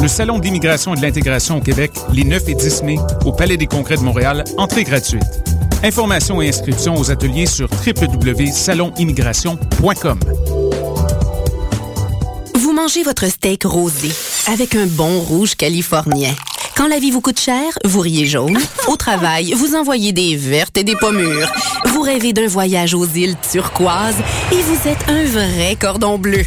Le Salon d'immigration et de l'intégration au Québec, les 9 et 10 mai, au Palais des Congrès de Montréal, entrée gratuite. Informations et inscriptions aux ateliers sur www.salonimmigration.com. Vous mangez votre steak rosé avec un bon rouge californien. Quand la vie vous coûte cher, vous riez jaune. Au travail, vous envoyez des vertes et des pommures. Vous rêvez d'un voyage aux îles turquoises et vous êtes un vrai cordon bleu.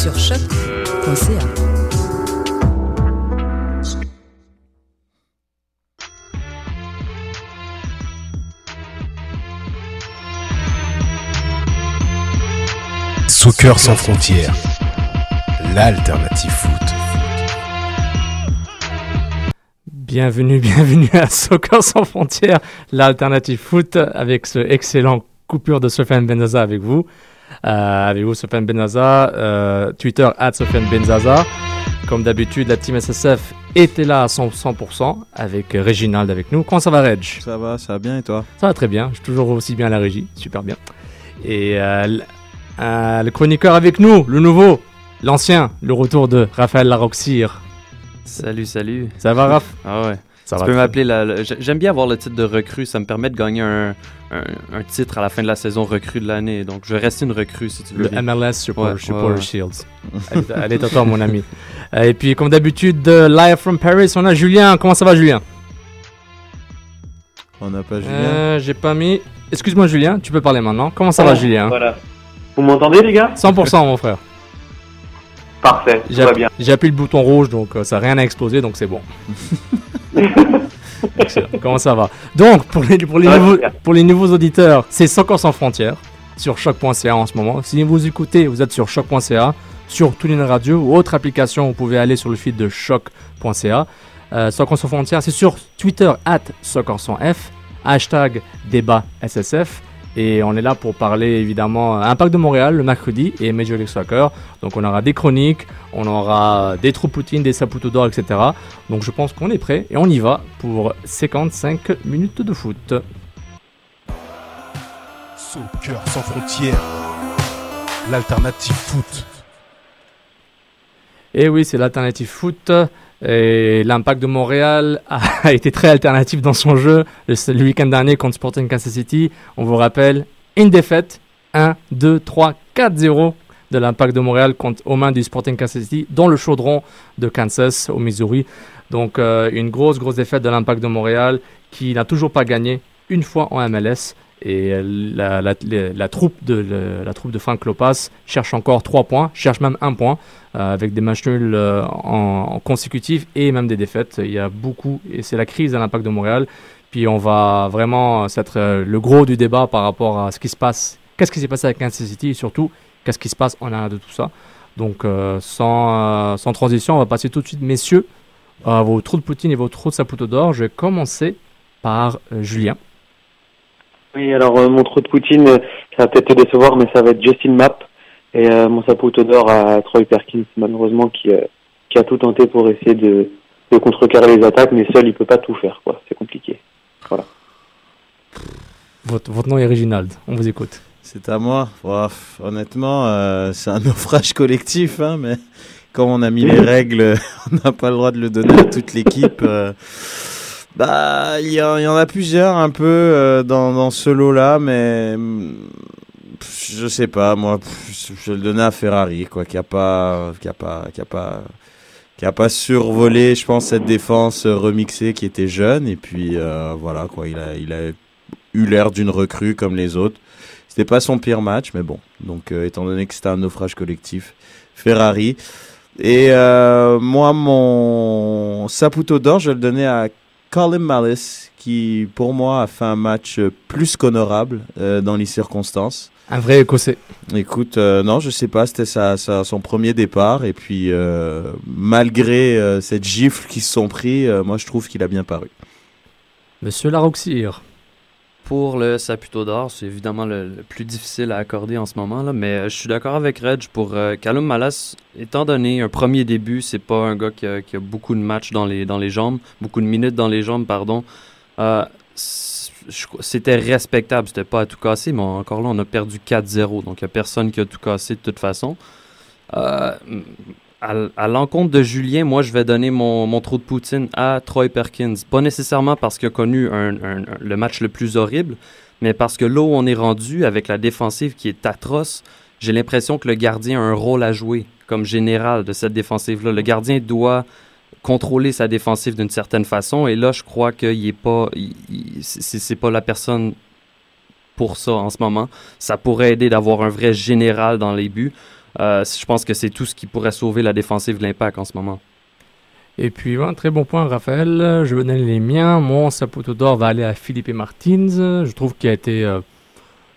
Sur choc.ca. Soccer sans frontières, l'alternative foot. Bienvenue, bienvenue à Soccer sans frontières, l'alternative foot, avec ce excellent coupure de Sofiane Benzaza avec vous. Euh, avec vous, Sofiane Benzaza, euh, Twitter, at Sofiane Benzaza. Comme d'habitude, la team SSF était là à 100%, 100% avec Réginald avec nous. Comment ça va, Reg? Ça va, ça va bien et toi? Ça va très bien, je suis toujours aussi bien à la régie, super bien. Et euh, euh, le chroniqueur avec nous, le nouveau, l'ancien, le retour de Raphaël Larocire. Salut, salut. Ça va, Raph? Ah ouais. Ça tu va peux m'appeler la. la- j'ai- J'aime bien avoir le titre de recrue. Ça me permet de gagner un, un, un titre à la fin de la saison recrue de l'année. Donc, je vais rester une recrue si tu veux. Le bien. MLS Supporter, Ouais, Supporter ouais, ouais. Shields. Elle est- à toi, mon ami. Euh, Et puis, comme d'habitude, de live from Paris, on a Julien. Comment ça va, Julien? On n'a pas Julien. Euh, J'ai pas mis. Excuse-moi, Julien, tu peux parler maintenant. Comment ça va, Julien? Voilà. Vous m'entendez, les gars? 100%, mon frère. Parfait, va bien. j'ai appuyé le bouton rouge, donc euh, ça n'a rien à exploser, donc c'est bon. Excellent. Comment ça va Donc, pour les, pour, les Ça va nouveaux, super. pour les nouveaux auditeurs, c'est Soccer sans frontières sur choc.ca en ce moment. Si vous écoutez, vous êtes sur choc.ca, sur TuneIn Radio ou autre application, vous pouvez aller sur le feed de choc.ca. Euh, Soccer sans frontières, c'est sur Twitter, at Soccer sans F, hashtag débat SSF. Et on est là pour parler évidemment Impact de Montréal le mercredi et Major League Soccer. Donc on aura des chroniques, on aura des trous poutines, des saputo d'or, etc. Donc je pense qu'on est prêt et on y va pour 55 minutes de foot. Soccer sans frontières, l'alternative foot. Et oui, c'est l'alternative foot. Et l'impact de Montréal a été très alternatif dans son jeu le, week-end dernier contre Sporting Kansas City. On vous rappelle, une défaite 1, 2, 3, 4-0 de l'impact de Montréal contre, aux mains du Sporting Kansas City dans le chaudron de Kansas au Missouri. Donc euh, une grosse, grosse défaite de l'impact de Montréal qui n'a toujours pas gagné une fois en MLS. Et la, la- troupe de, la troupe de Frank Lopas cherche encore 3 points, cherche même un point avec des matchs nuls euh, en, en consécutif et même des défaites. Il y a beaucoup, et c'est la crise à l'impact de Montréal. Puis on va vraiment, c'est euh, le gros du débat par rapport à ce qui se passe. Qu'est-ce qui s'est passé avec Kansas City et surtout, qu'est-ce qui se passe en arrière de tout ça. Donc euh, sans, euh, sans transition, on va passer tout de suite, messieurs, à vos trous de Poutine et vos trous de Saputo d'or. Je vais commencer par euh, Julien. Oui, alors euh, mon trou de Poutine, euh, ça va peut-être te décevoir, mais ça va être Justin Mapp et euh, mon saputo d'or à Troy Perkins, malheureusement, qui, euh, qui a tout tenté pour essayer de, de contrecarrer les attaques, mais seul, il peut pas tout faire, quoi. C'est compliqué. Voilà. Votre, votre nom est Reginald. On vous écoute. C'est à moi. Pff, honnêtement, euh, c'est un naufrage collectif, hein, mais comme on a mis les règles, on n'a pas le droit de le donner à toute l'équipe. euh, bah, il y, y en a plusieurs un peu euh, dans, dans ce lot-là, mais je sais pas, moi, pff, je le donner à Ferrari, quoi, qui a pas, qui a pas, qui a pas, qui a pas survolé, je pense, cette défense remixée qui était jeune. Et puis euh, voilà, quoi, il a, il a eu l'air d'une recrue comme les autres. C'était pas son pire match, mais bon. Donc, euh, étant donné que c'était un naufrage collectif, Ferrari. Et euh, moi, mon Saputo d'or, je le donnais à Colin Malice, qui pour moi a fait un match plus qu'honorable dans les circonstances. Un vrai écossais. Écoute, euh, non, je sais pas, c'était sa, sa- son premier départ. Et puis, euh, malgré euh, cette gifle qu'ils se sont pris, euh, moi je trouve qu'il a bien paru. Monsieur Laroxir. Pour le Saputo d'or, c'est évidemment le, le plus difficile à accorder en ce moment, là, mais euh, je suis d'accord avec Reg pour euh, Callum Malas. Étant donné un premier début, c'est pas un gars qui a, qui a beaucoup de matchs dans les, dans les jambes, beaucoup de minutes dans les jambes, pardon. C'était respectable, c'était pas à tout casser, mais encore là, on a perdu 4-0, donc il y a personne qui a tout cassé de toute façon. Euh, à, l'encontre de Julien, moi, je vais donner mon, mon trou de Poutine à Troy Perkins. Pas nécessairement parce qu'il a connu le match le plus horrible, mais parce que là où on est rendu avec la défensive qui est atroce, j'ai l'impression que le gardien a un rôle à jouer comme général de cette défensive-là. Le gardien doit contrôler sa défensive d'une certaine façon, et là, je crois qu'il est pas, c'est pas la personne pour ça en ce moment. Ça pourrait aider d'avoir un vrai général dans les buts. Euh, je pense que c'est tout ce qui pourrait sauver la défensive de l'impact en ce moment. Et puis, voilà, très bon point, Raphaël. Je vais donner les miens. Mon Saputo d'or va aller à Philippe Martins. Je trouve qu'il a été euh,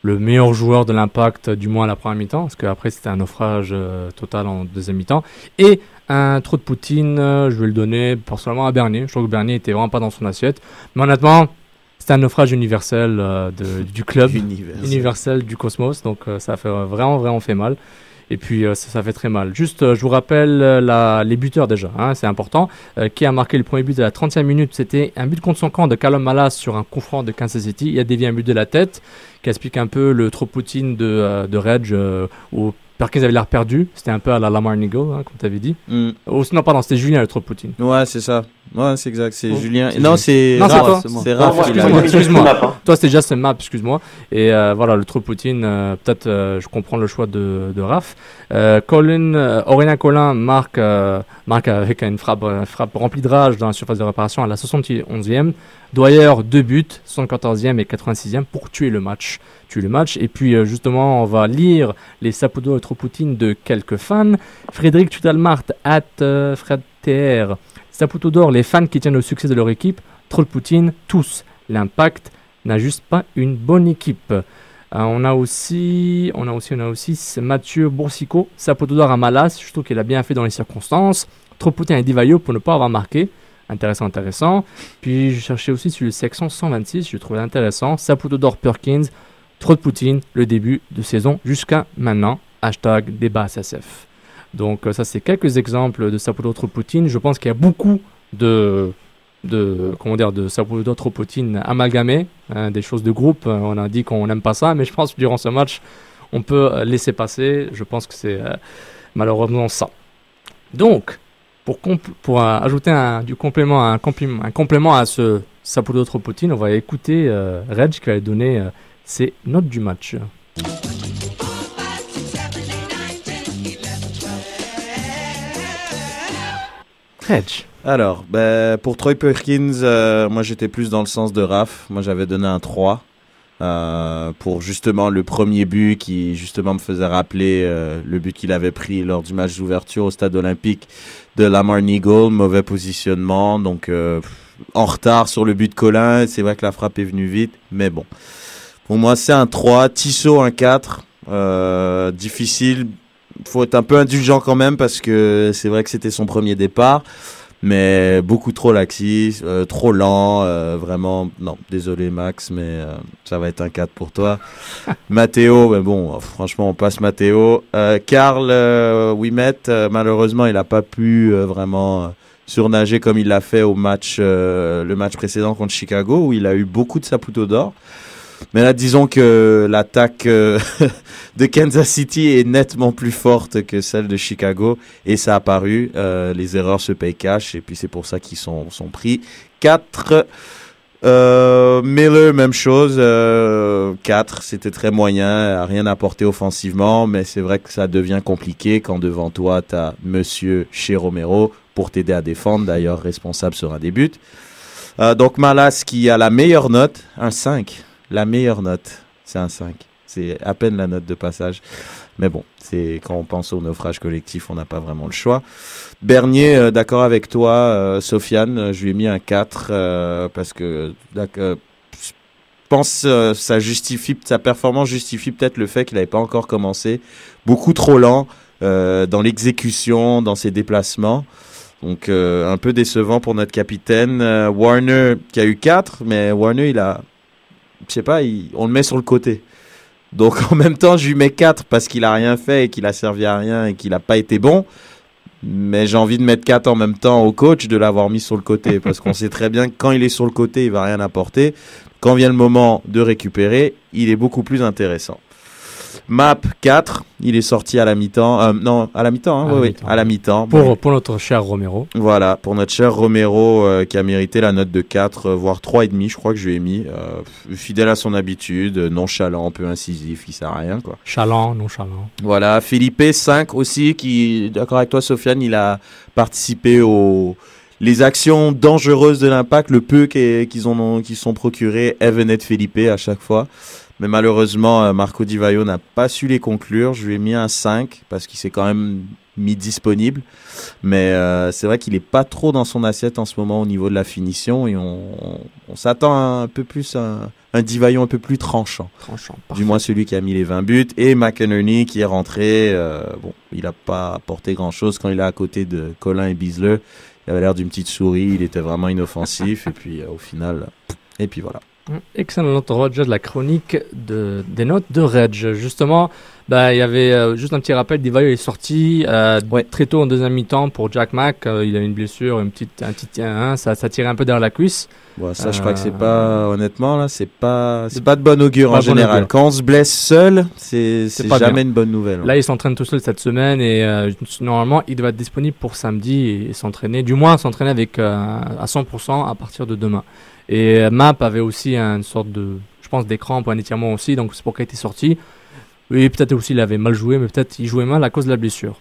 le meilleur joueur de l'impact, du moins à la première mi-temps, parce qu'après, c'était un naufrage euh, total en deuxième mi-temps. Et un trou de Poutine, euh, je vais le donner personnellement à Bernier. Je trouve que Bernier était vraiment pas dans son assiette. Mais honnêtement, c'est un naufrage universel euh, de- du club Universel. universel du cosmos, donc euh, ça fait euh, vraiment vraiment fait mal. Et puis euh, ça, ça fait très mal. Juste, euh, je vous rappelle euh, la, les buteurs déjà, hein, c'est important. Qui a marqué le premier but à la 30e minute C'était un but contre son camp de Callum Malas sur un coup franc de Kansas City. Il a dévié un but de la tête, qui explique un peu le trop poutine de, de Reg, où Perkins avait l'air perdu. C'était un peu à la Lamar Nigel, hein, comme tu avais dit. Mm. Oh, non, pardon, c'était Julien le trop poutine. Ouais, c'est ça. Ouais, c'est exact. C'est Oh, Julien. Non, c'est Raph. c'est Raph excuse-moi. Justin hein. Toi, c'était déjà ce map, excuse-moi. Et euh, voilà, le trop Poutine, euh, peut-être je comprends le choix de, de Raph. Euh, Colin, euh, Aurélien Collin marque, euh, marque avec une frappe, euh, frappe remplie de rage dans la surface de réparation à la 71e. Dwyer, deux buts, 74e et 86e pour tuer le match. Tuer le match. Et puis, euh, justement, on va lire les Saputo et trop Poutine de quelques fans. Frédéric Tudalmart, at euh, Fred TR. Saputo d'or, les fans qui tiennent au succès de leur équipe. Trop de Poutine, tous. L'impact n'a juste pas une bonne équipe. Euh, on a aussi, on a aussi, on a aussi Mathieu Boursicot, Saputo d'or à Malas. Je trouve qu'il a bien fait dans les circonstances. Trop Poutine et Divayo pour ne pas avoir marqué. Intéressant, intéressant. Puis je cherchais aussi sur le section 126, je trouvais intéressant. Saputo d'or Perkins, trop de Poutine, le début de saison jusqu'à maintenant. Hashtag débat SSF. Donc euh, ça c'est quelques exemples de Saputo trop Poutine. Je pense qu'il y a beaucoup de de comment dire de Saputo trop Poutine amalgamés, hein, des choses de groupe. On a dit qu'on n'aime pas ça, mais je pense que durant ce match on peut laisser passer. Je pense que c'est euh, malheureusement ça. Donc pour, pour euh, ajouter un, du complément, un, à ce Saputo trop Poutine, on va écouter euh, Reg qui va donner ses notes du match. Alors, ben, pour Troy Perkins, euh, moi j'étais plus dans le sens de Raph. Moi j'avais donné un 3 euh, pour justement le premier but qui justement me faisait rappeler euh, le but qu'il avait pris lors du match d'ouverture au stade olympique de Lamar Nigel. Mauvais positionnement, donc en retard sur le but de Colin. C'est vrai que la frappe est venue vite, mais bon. Pour moi c'est un 3. Tissot un 4. Euh, difficile. Faut être un peu indulgent quand même parce que c'est vrai que c'était son premier départ mais beaucoup trop laxiste, euh, trop lent, euh, vraiment. Non, désolé Max, mais euh, ça va être un 4 pour toi. Mathéo, mais bon, franchement, on passe Mathéo. Euh, Karl Wimet, malheureusement, il n'a pas pu vraiment surnager comme il l'a fait au match, le match précédent contre Chicago, où il a eu beaucoup de saputo d'or. Mais là, disons que l'attaque euh, de Kansas City est nettement plus forte que celle de Chicago et ça a apparu. Euh, les erreurs se payent cash et puis c'est pour ça qu'ils sont, sont pris. 4. Euh, même chose. Euh, 4, c'était très moyen, rien apporté offensivement, mais c'est vrai que ça devient compliqué quand devant toi, tu as Monsieur chez Romero pour t'aider à défendre, d'ailleurs responsable sur un des buts. Euh, donc Malas qui a la meilleure note, un 5. La meilleure note, c'est un 5. C'est à peine la note de passage. Mais bon, c'est quand on pense au naufrage collectif, on n'a pas vraiment le choix. Bernier, euh, d'accord avec toi, euh, Sofiane, euh, je lui ai mis un 4 euh, parce que je pense ça justifie sa performance justifie peut-être le fait qu'il n'avait pas encore commencé, beaucoup trop lent dans l'exécution, dans ses déplacements. Donc un peu décevant pour notre capitaine Warner qui a eu 4 mais Warner il a je sais pas, on le met sur le côté. Donc en même temps, je lui mets 4 parce qu'il a rien fait et qu'il a servi à rien et qu'il a pas été bon. Mais j'ai envie de mettre 4 en même temps au coach de l'avoir mis sur le côté parce qu'on sait très bien que quand il est sur le côté, il va rien apporter. Quand vient le moment de récupérer, il est beaucoup plus intéressant. Map 4, il est sorti à la mi-temps. Euh, non, à la mi-temps, hein, oui, oui, à la mi-temps. Pour, pour notre cher Romero. Voilà, pour notre cher Romero euh, qui a mérité la note de 4, euh, voire 3,5, je crois que je lui ai mis. Euh, fidèle à son habitude, nonchalant, peu incisif, il sert à rien, quoi. Chalant, nonchalant. Voilà, Philippe 5 aussi, qui, d'accord avec toi, Sofiane, il a participé aux les actions dangereuses de l'impact, le peu qu'ils ont qu'ils sont procurés, Evan et Felipe à chaque fois. Mais malheureusement, euh, Marco Di Vaio n'a pas su les conclure. Je lui ai mis un 5 parce qu'il s'est quand même mis disponible. Mais euh, c'est vrai qu'il est pas trop dans son assiette en ce moment au niveau de la finition et on, on, on s'attend à un peu plus à un, un Di Vaio un peu plus tranchant. Tranchant. Du moins celui qui a mis les 20 buts. Et McInerney qui est rentré. euh, bon, il n'a pas apporté grand-chose quand il est à côté de Colin et Bisler. Il avait l'air d'une petite souris. Il était vraiment inoffensif. et puis euh, au final... Et puis voilà. Excellent Roger de la chronique de, des notes de Reg. Justement, bah, il y avait euh, juste un petit rappel, Divayo est sorti euh, très tôt en deuxième mi-temps pour Jack Mack. Euh, il a une blessure, une petite, un petit, hein, ça, ça tirait un peu derrière la cuisse. Bon, ça, je crois que c'est pas, honnêtement, là, c'est pas, c'est pas de bon augure en bon général. augure. Quand on se blesse seul, c'est, jamais bien. une bonne nouvelle. Là, il s'entraîne tout seul cette semaine et normalement, il doit être disponible pour samedi et, s'entraîner, du moins s'entraîner avec à 100% à partir de demain. Et Map avait aussi une sorte de, je pense, d'écran pour un étirement aussi, donc c'est pour qu'il était sorti. Et peut-être aussi il avait mal joué, mais peut-être il jouait mal à cause de la blessure.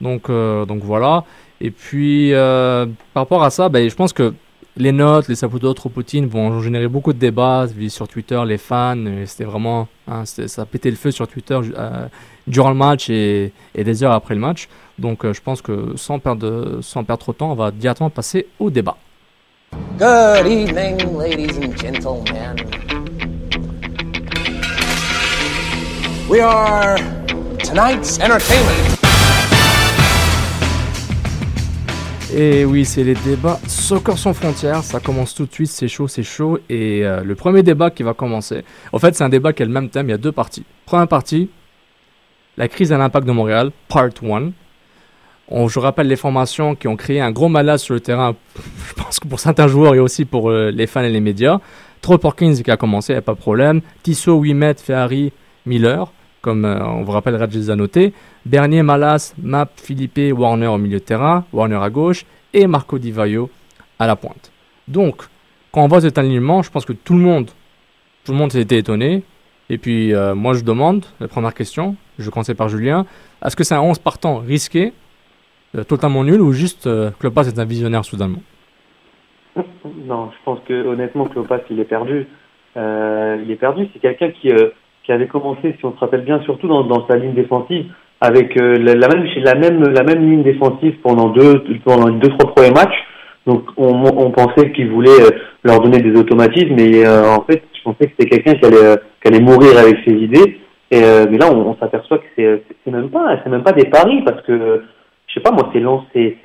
Donc, euh, donc voilà. Et puis, euh, par rapport à ça, ben, je pense que les notes, les Saputo, Poutine vont générer beaucoup de débats sur Twitter, les fans. C'était vraiment, hein, ça a pété le feu sur Twitter euh, durant le match et, des heures après le match. Donc, je pense que sans perdre, sans perdre trop de temps, on va directement passer au débat. Good evening, ladies and gentlemen. We are tonight's entertainment. Et oui, c'est les débats Soccer sans frontières. Ça commence tout de suite, c'est chaud, c'est chaud. Et euh, le premier débat qui va commencer, en fait, c'est un débat qui a le même thème. Il y a deux parties. Première partie, la crise à l'impact de Montréal, part 1. On, je rappelle les formations qui ont créé un gros malaise sur le terrain, je pense que pour certains joueurs et aussi pour euh, les fans et les médias. Troll Porkins qui a commencé, y a pas de problème. Tissot, Wimet, Ferrari, Miller, comme euh, on vous rappelle, a notés. Bernier, Malas, Map, Philippe, Warner au milieu de terrain, Warner à gauche et Marco Di Vaio à la pointe. Donc, quand on voit cet alignement, je pense que tout le monde, tout le monde étonné. Et puis, euh, moi, je demande, la première question, je commencer par Julien, est-ce que c'est un 11 partant risqué, totalement nul, ou juste euh, Klopas est un visionnaire soudainement? Non, je pense que honnêtement, Klopas, il est perdu. Euh, il est perdu. C'est quelqu'un qui, euh, qui avait commencé, si on se rappelle bien, surtout dans, dans sa ligne défensive, avec euh, la, la même la même la même ligne défensive pendant deux pendant deux trois premiers matchs. Donc on, pensait qu'il voulait euh, leur donner des automatismes, mais euh, en fait, je pensais que c'était quelqu'un qui allait euh, qui allait mourir avec ses idées. Et euh, mais là, on, on s'aperçoit que c'est c'est même pas c'est même pas des paris parce que je sais pas moi, c'est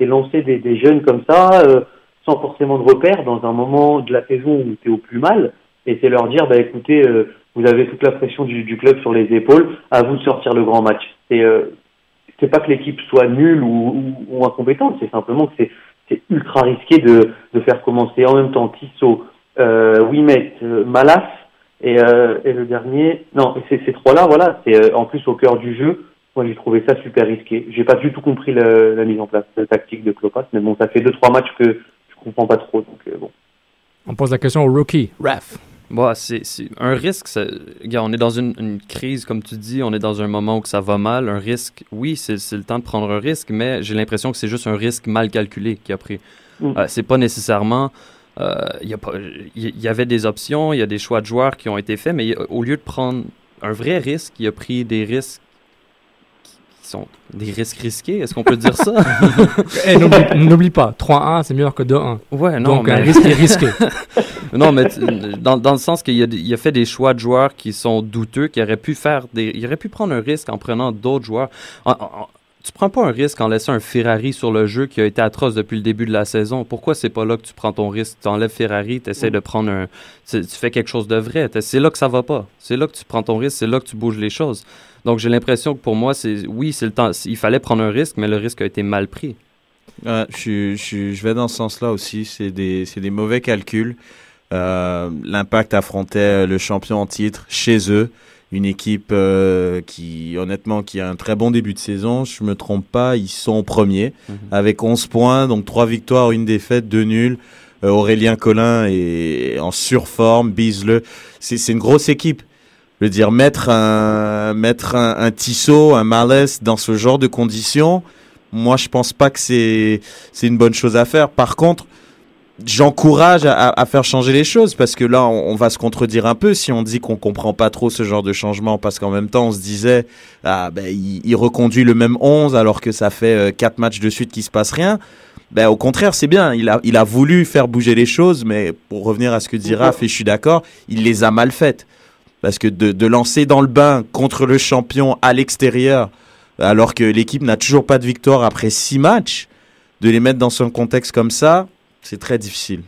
lancer des, jeunes comme ça. euh, sans forcément de repères dans un moment de la saison où tu es au plus mal et c'est leur dire bah écoutez euh, vous avez toute la pression du, club sur les épaules à vous de sortir le grand match c'est euh, c'est pas que l'équipe soit nulle ou, incompétente c'est simplement que c'est ultra risqué de, faire commencer en même temps Tissot euh, Wimet euh, Malas et, et le dernier non ces, trois là voilà c'est en plus au cœur du jeu moi j'ai trouvé ça super risqué j'ai pas du tout compris la, la mise en place euh, tactique de Klopas mais bon ça fait deux trois matchs que je comprends pas trop. Donc, euh, bon. On pose la question au rookie, Ref. Bah, c'est un risque. ça- Regarde, on est dans une, une crise, comme tu dis, on est dans un moment où que ça va mal. Un risque, oui, c'est le temps de prendre un risque, mais j'ai l'impression que c'est juste un risque mal calculé qu'il a pris. Mm. Euh, c'est pas nécessairement. euh, Il y, a pas- il y avait des options, il y a des choix de joueurs qui ont été faits, mais au lieu de prendre un vrai risque, il a pris des risques qui sont des risques risqués. Est-ce qu'on peut dire ça? Eh, n'oublie- pas, 3-1, c'est meilleur que 2-1. Ouais, non, Donc un risque est risqué. non, mais dans, dans le sens qu'il a, il a fait des choix de joueurs qui sont douteux, qui auraient pu faire des, il aurait pu prendre un risque en prenant d'autres joueurs. En- en- tu prends pas un risque en laissant un Ferrari sur le jeu qui a été atroce depuis le début de la saison. Pourquoi c'est pas là que tu prends ton risque? Tu enlèves Ferrari, tu essaies de prendre un. Tu, tu fais quelque chose de vrai. C'est là que ça va pas. C'est là que tu prends ton risque, c'est là que tu bouges les choses. Donc j'ai l'impression que pour moi, c'est oui, c'est le temps. Il fallait prendre un risque, mais le risque a été mal pris. Ouais, je, vais dans ce sens-là aussi. C'est des, des mauvais calculs. Euh, L'impact affrontait le champion en titre chez eux. Une équipe euh, qui, honnêtement, qui a un très bon début de saison. Je me trompe pas, ils sont premiers avec 11 points, donc 3 victoires, une défaite, 2 nuls. Euh, Aurélien Collin est en surforme, Bisle. C'est une grosse équipe. Je veux dire, mettre un, mettre un, un Tissot, un Malès dans ce genre de conditions, moi, je pense pas que c'est, c'est une bonne chose à faire. Par contre, j'encourage à, faire changer les choses parce que là, on, on va se contredire un peu si on dit qu'on comprend pas trop ce genre de changement parce qu'en même temps, on se disait, ah, ben, il, il reconduit le même 11 alors que ça fait euh, quatre matchs de suite qu'il se passe rien. Ben, au contraire, c'est bien. Il a, il a voulu faire bouger les choses, mais pour revenir à ce que dit Raph, et je suis d'accord, il les a mal faites. Parce que de, de lancer dans le bain contre le champion à l'extérieur, alors que l'équipe n'a toujours pas de victoire après six matchs, de les mettre dans un contexte comme ça, c'est très difficile.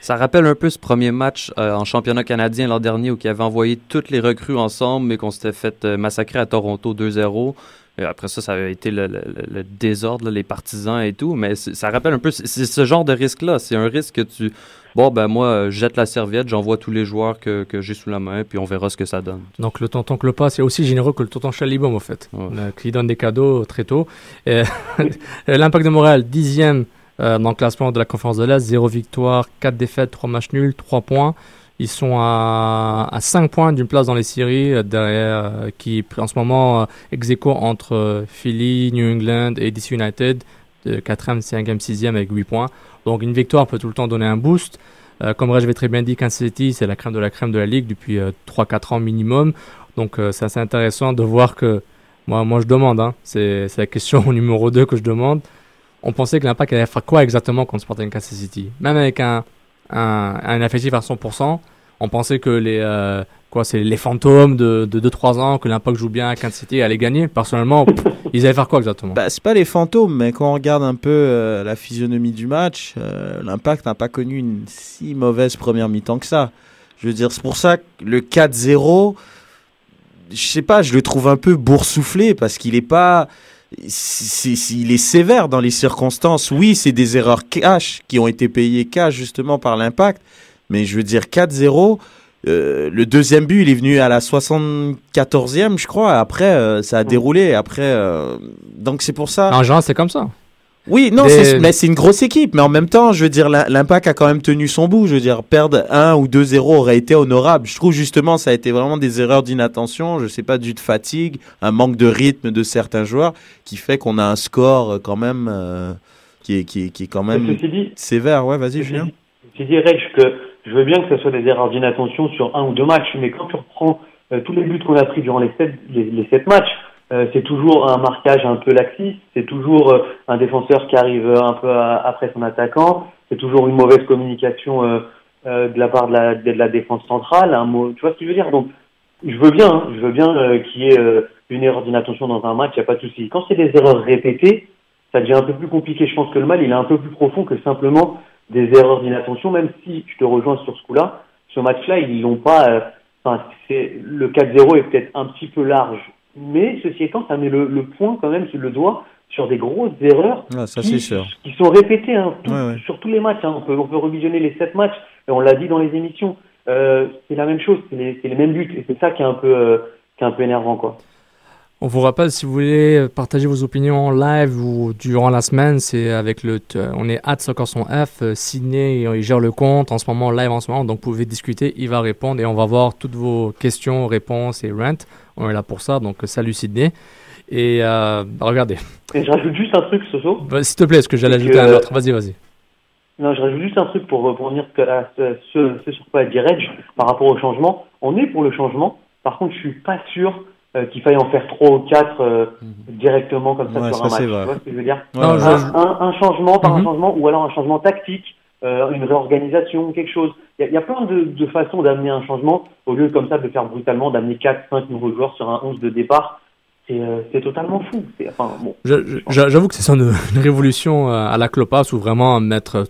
Ça rappelle un peu ce premier match euh, en championnat canadien l'an dernier où ils avaient envoyé toutes les recrues ensemble mais qu'on s'était fait euh, massacrer à Toronto 2-0. Et après ça, ça avait été le, le- le- le désordre, là, les partisans et tout. Mais ça rappelle un peu, c'est ce genre de risque-là. C'est un risque que tu... Bon, ben moi, euh, je jette la serviette, j'envoie tous les joueurs que, que j'ai sous la main, puis on verra ce que ça donne. Donc le tonton Clopas est aussi généreux que le tonton Chalibom, au fait, euh, qui donne des cadeaux très tôt. Et, L'Impact de Montréal, dixième euh, dans le classement de la conférence de l'Est, 0 victoire, 4 défaites, 3 matchs nuls, 3 points. Ils sont à, à 5 points d'une place dans les séries, euh, derrière, euh, qui en ce moment euh, ex aequo entre Philly, New England et DC United, de 4e, 5e, 6e avec 8 points. Donc une victoire peut tout le temps donner un boost. Comme Reg avait très bien dit, Kansas City, c'est la crème de la crème de la ligue depuis euh, 3-4 ans minimum. Donc euh, c'est assez intéressant de voir que, moi, je demande, hein, c'est la question numéro 2 que je demande. On pensait que l'Impact allait faire quoi exactement contre Sporting Kansas City? Même avec un, un, un effectif à 100%, on pensait que les, euh, quoi, c'est les fantômes de, de 2-3 ans, que l'Impact joue bien à Kansas City allaient gagner. Personnellement, pff, ils allaient faire quoi exactement? Bah, c'est pas les fantômes, mais quand on regarde un peu euh, la physionomie du match, euh, l'Impact n'a pas connu une si mauvaise première mi-temps que ça. Je veux dire, c'est pour ça que le 4-0, je sais pas, je le trouve un peu boursouflé parce qu'il est pas. Il est sévère dans les circonstances. Oui, c'est des erreurs cash qui ont été payées cash justement par l'impact, mais je veux dire 4-0. euh, le deuxième but, il est venu à la 74e, je crois. Après, euh, ça a déroulé. Après, euh, donc c'est pour ça. En général, c'est comme ça. Oui, non, Des- c'est- mais c'est une grosse équipe. Mais en même temps, je veux dire, l'I- l'Impact a quand même tenu son bout. Je veux dire, perdre 1 ou 2-0 aurait été honorable. Je trouve justement, ça a été vraiment des erreurs d'inattention. Je sais pas, dû de fatigue, un manque de rythme de certains joueurs qui fait qu'on a un score euh, quand même euh, qui, est, qui, est, qui est quand même dit- sévère. Ouais, vas-y, Julien. Je dirais que je veux bien que ce soit des erreurs d'inattention sur un ou deux matchs, mais quand tu reprends euh, tous les buts qu'on a pris durant les sept, les, les sept matchs, c'est toujours un marquage un peu laxiste, c'est toujours euh, un défenseur qui arrive euh, un peu après son attaquant, c'est toujours une mauvaise communication euh, euh, de la part de la, de la défense centrale, un mot, tu vois ce que je veux dire? Donc, je veux bien, hein, je veux bien euh, qu'il y ait euh, une erreur d'inattention dans un match, il n'y a pas de souci. Quand c'est des erreurs répétées, ça devient un peu plus compliqué. Je pense que le mal, il est un peu plus profond que simplement des erreurs d'inattention, même si je te rejoins sur ce coup-là. Ce match-là, ils l'ont pas. euh, Enfin, le 4-0 est peut-être un petit peu large, mais ceci étant, ça met le, le point quand même sur le doigt sur des grosses erreurs Ah, ça, qui, c'est sûr. qui sont répétées hein, tout- Ouais, ouais. sur tous les matchs. hein. On, peut, on peut revisionner les sept matchs et on l'a dit dans les émissions. Euh, c'est la même chose, c'est les, mêmes buts et c'est ça qui est un peu, euh, qui est un peu énervant, quoi. On vous rappelle, si vous voulez partager vos opinions en live ou durant la semaine, c'est avec le. t- On est at F. euh, Sydney, il gère le compte en ce moment, live en ce moment. Donc, vous pouvez discuter, il va répondre et on va voir toutes vos questions, réponses et rent. On est là pour ça. Donc, salut Sydney. Et euh, regardez. Et je rajoute juste un truc, Soso. Bah, S'il te plaît, est-ce que j'allais ajouter que- un autre? Vas-y, vas-y. Non, je rajoute juste un truc pour, dire que à ce, ce, sur quoi a dit Reg par rapport au changement. On est pour le changement. Par contre, je suis pas sûr euh, qu'il faille en faire trois ou quatre euh, directement comme ça Ouais, sur ça, un c'est match. vrai. Tu vois ce que je veux dire? Ouais, je- un, changement par Mhm. un changement ou alors un changement tactique, euh, une réorganisation, quelque chose. Il y a, plein de, façons d'amener un changement au lieu comme ça de faire brutalement, d'amener 4-5 nouveaux joueurs sur un 11 de départ. C'est euh, totalement fou. Enfin, bon. Je- je- j'a- J'avoue que c'est une, une révolution euh, à la Clopas ou vraiment mettre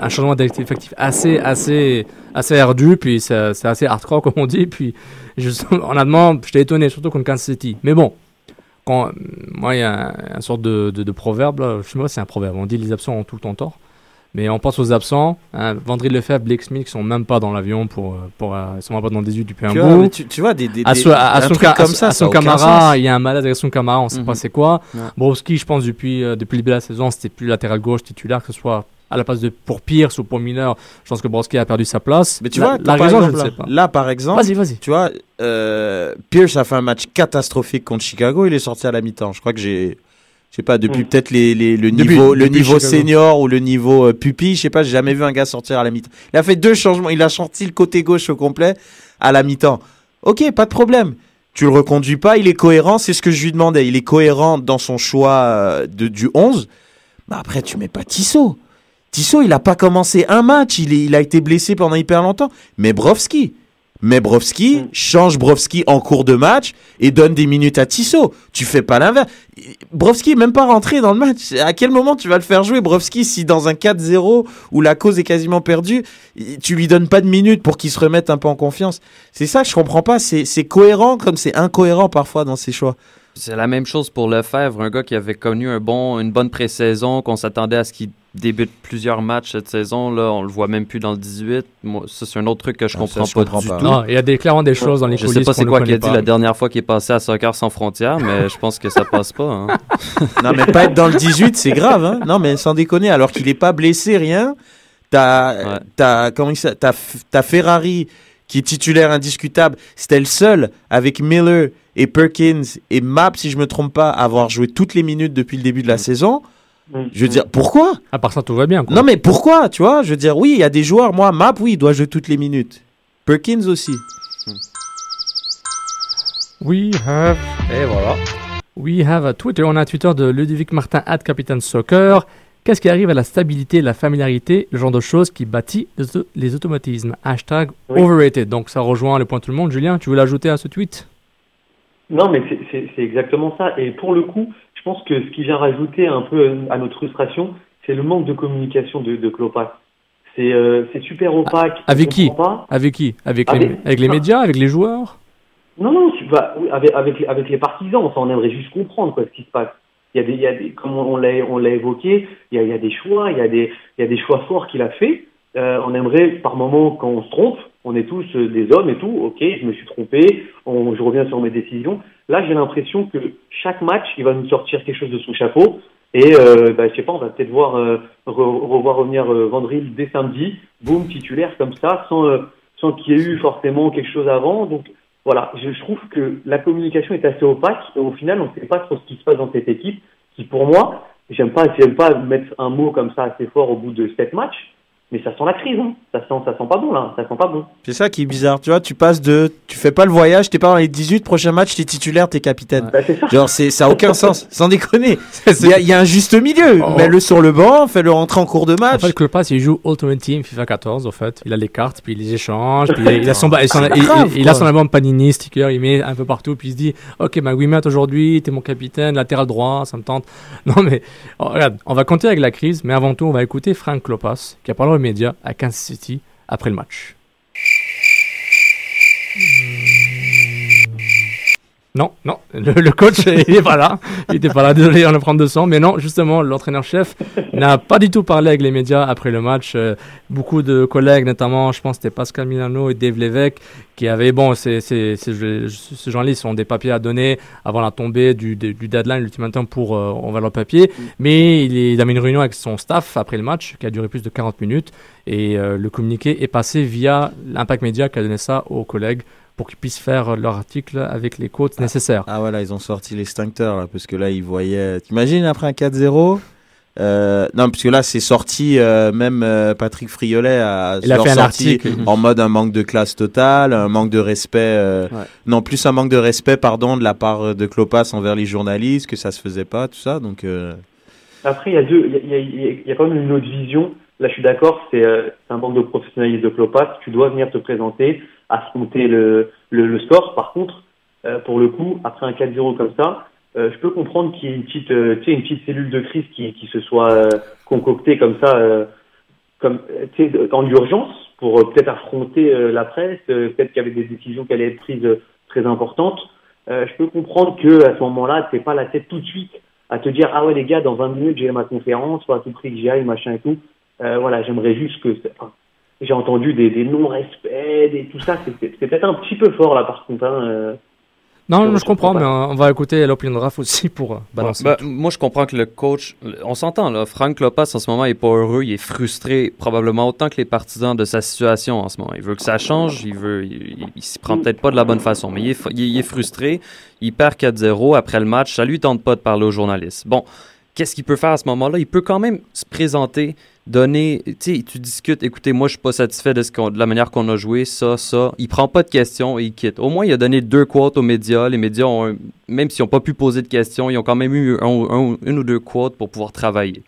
un changement d'effectif assez, assez, assez ardu, puis c'est assez hardcore comme on dit. Puis juste, honnêtement, j'étais étonné, surtout contre Kansas City. Mais bon, quand, moi, il y a un, un sorte de, proverbe, là, je sais pas c'est un proverbe, on dit les absents ont tout le temps tort. Mais on pense aux absents, hein, Vendry Lefebvre, Blake Smith, qui sont même pas dans l'avion pour, euh, pour, euh, ils sont même pas dans le 18 depuis un Tu vois, bout. tu, tu vois, des, des, À son, à un son, ca- comme à- ça, à son Camara, il y a un malade avec son Camara, on sait Mhm. pas c'est quoi. Ouais. Browski, je pense, depuis, euh, depuis le début de la saison, c'était plus latéral gauche titulaire, que ce soit à la place de pour Pierce ou pour Miller. Je pense que Browski a perdu sa place. Mais tu vois, la raison, exemple, je ne sais pas. là, par exemple, Vas-y, vas-y. tu vois, euh, Pierce a fait un match catastrophique contre Chicago. Il est sorti à la mi-temps. Je crois que j'ai, je sais pas, depuis Mm. peut-être les, les- le Depuis- niveau, le niveau senior ou le niveau euh, pupille, je sais pas, j'ai jamais vu un gars sortir à la mi-temps. Il a fait deux changements. Il a sorti le côté gauche au complet à la mi-temps. Ok, pas de problème. Tu le reconduis pas, il est cohérent, c'est ce que je lui demandais. Il est cohérent dans son choix euh, de, du 11. Bah après, tu mets pas Tissot. Tissot, il a pas commencé un match, il, est, il a été blessé pendant hyper longtemps. Mais Brovski, mais Brovski, Mm. change Brovski en cours de match et donne des minutes à Tissot. Tu fais pas l'inverse. Brovski est même pas rentré dans le match. À quel moment tu vas le faire jouer, Brovski, si dans un 4-0 où la cause est quasiment perdue, tu lui donnes pas de minutes pour qu'il se remette un peu en confiance? C'est ça que je comprends pas. C'est c'est cohérent comme c'est incohérent parfois dans ses choix. C'est la même chose pour Lefebvre, un gars qui avait connu un bon, une bonne pré-saison, qu'on s'attendait à ce qu'il débute plusieurs matchs cette saison. Là, on le voit même plus dans le 18. Moi, ça, c'est un autre truc que je Ah, ça, comprends je pas comprends du pas. tout. Non, il y a des, clairement des choses dans les Je coulisses sais pas c'est quoi qu'il a dit pas. la dernière fois qu'il est passé à Soccer sans frontières, mais je pense que ça passe pas. hein. Non, mais pas être dans le 18, c'est grave. Hein non, mais sans déconner, alors qu'il est pas blessé, rien. T'as, Ouais. t'as, comment il s'appelle t'as, t'as Ferrari qui est titulaire indiscutable. C'était le seul avec Miller et Perkins et Map, si je me trompe pas, avoir joué toutes les minutes depuis le début de la saison. Mm. Je veux dire, pourquoi? À part ça, tout va bien. Quoi. Non, mais pourquoi Tu vois, je veux dire, oui, il y a des joueurs. Moi, Map, oui, il doit jouer toutes les minutes. Perkins aussi. We have Et voilà. We have a Twitter. On a un Twitter de Ludovic Martin, at Capitaine Soccer. Qu'est-ce qui arrive à la stabilité, la familiarité, le genre de choses qui bâtit les, auto- les automatismes? Hashtag Oui. overrated. Donc ça rejoint le point de tout le monde. Julien, tu veux l'ajouter à ce tweet? Non, mais c'est- exactement ça. Et pour le coup, je pense que ce qui vient rajouter un peu euh, à notre frustration, c'est le manque de communication de, de Klopas. C'est euh, super opaque. on Avec qui. Avec qui avec, les, avec les médias Avec les joueurs Non, non, tu oui, avec, avec, les- avec les partisans, enfin, on aimerait juste comprendre quoi, ce qui se passe. Il y a des, il y a des comme on l'a on l'a évoqué, il y a, il y a des choix, il y a des, il y a des choix forts qu'il a fait. Euh, on aimerait, par moment, quand on se trompe, on est tous euh, des hommes et tout. Ok, je me suis trompé, on, je reviens sur mes décisions. Là, j'ai l'impression que chaque match, il va nous sortir quelque chose de son chapeau. Et euh, bah, je sais pas, on va peut-être voir euh, re- revoir revenir euh, Vandril dès samedi, boum titulaire comme ça, sans euh, sans qu'il y ait eu forcément quelque chose avant. Donc voilà, je, trouve que la communication est assez opaque au final, on ne sait pas trop ce qui se passe dans cette équipe qui, pour moi, j'aime pas, j'aime pas mettre un mot comme ça assez fort au bout de sept matchs, mais ça sent la crise, hein. ça sent, ça sent pas bon là, ça sent pas bon. C'est ça qui est bizarre. Tu vois, tu passes de. Tu fais pas le voyage, t'es pas dans les 18 prochains matchs, t'es titulaire, t'es capitaine. Bah, c'est ça. Genre, c'est, ça a aucun sens, sans déconner. Il y, a- il y a un juste milieu. Oh. Mets-le sur le banc, fais-le rentrer en cours de En match. fait, Klopas, il joue Ultimate Team FIFA 14, en fait. Il a les cartes, puis il les échange, puis il a, il a son, ba- il, son- C'est il- grave, il- il a son album Panini, sticker, il met un peu partout, puis il se dit, ok, ma Wimat aujourd'hui, t'es mon capitaine, latéral droit, ça me tente. Non, mais, oh, regarde, on va compter avec la crise, mais avant tout, on va écouter Frank Klopas, qui a parlé aux médias à Kansas City après le match. Non, non, le, coach, il est pas là. Il était pas là, désolé, on le prend de sang. Mais non, justement, l'entraîneur-chef n'a pas du tout parlé avec les médias après le match. Euh, beaucoup de collègues, notamment, je pense que c'était Pascal Milano et Dave Lévesque, qui avaient, bon, ces, gens-là, ils ont des papiers à donner avant la tombée du, deadline, l'ultimatum pour euh, envoyer leur papier. Mais il a mis une réunion avec son staff après le match, qui a duré plus de 40 minutes. Et euh, le communiqué est passé via l'Impact Média qui a donné ça aux collègues pour qu'ils puissent faire leur article avec les quotes nécessaires. Ah voilà, ils ont sorti l'extincteur là, parce que là ils voyaient. T'imagines après un 4-0 euh, non, parce que là, c'est sorti, euh, même euh, Patrick Friolet a Il a fait un article. en mode un manque de classe totale, un manque de respect, euh, Ouais. non, plus un manque de respect, pardon, de la part de Clopas envers les journalistes, que ça se faisait pas, tout ça, donc... euh, Après, il y a deux, il y a quand même une autre vision. Là, je suis d'accord, c'est euh, un manque de professionnalisme de Clopas. Tu dois venir te présenter, affronter le, le, le score. Par contre, euh, pour le coup, après un 4-0 comme ça, euh, je peux comprendre qu'il y ait une petite, euh, tu sais, une petite cellule de crise qui, qui se soit euh, concoctée comme ça, euh, comme, en urgence, pour peut-être affronter la presse. peut-être qu'il y avait des décisions qui allaient être prises très importantes. Je peux comprendre que à ce moment-là, t'es pas la tête tout de suite à te dire ah ouais les gars dans 20 minutes j'ai ma conférence faut à tout prix que j'y aille machin et tout euh, voilà j'aimerais juste que enfin, j'ai entendu des, des non-respects des tout ça c'est- peut-être un petit peu fort là par contre hein, euh. Non, Je je comprends, mais on va écouter l'opinion draft aussi pour euh, balancer. Ben, moi, je comprends que le coach, on s'entend là, Frank Lopez en ce moment il est pas heureux, il est frustré probablement autant que les partisans de sa situation en ce moment. Il veut que ça change, il veut, il, il- il s'y prend peut-être pas de la bonne façon, mais il est, fr- il est- il est frustré. Il perd 4-0 après le match, ça lui tente pas de parler aux journalistes. Bon, qu'est-ce qu'il peut faire à ce moment-là Il peut quand même se présenter, donner, tu sais, tu discutes. Écoutez, moi, je suis pas satisfait de, ce qu'on- de la manière qu'on a joué, ça, ça. Il prend pas de questions et il quitte. Au moins, il a donné deux quotes aux médias. Les médias ont, un- même s'ils n'ont pas pu poser de questions, ils ont quand même eu un- un- une ou deux quotes pour pouvoir travailler.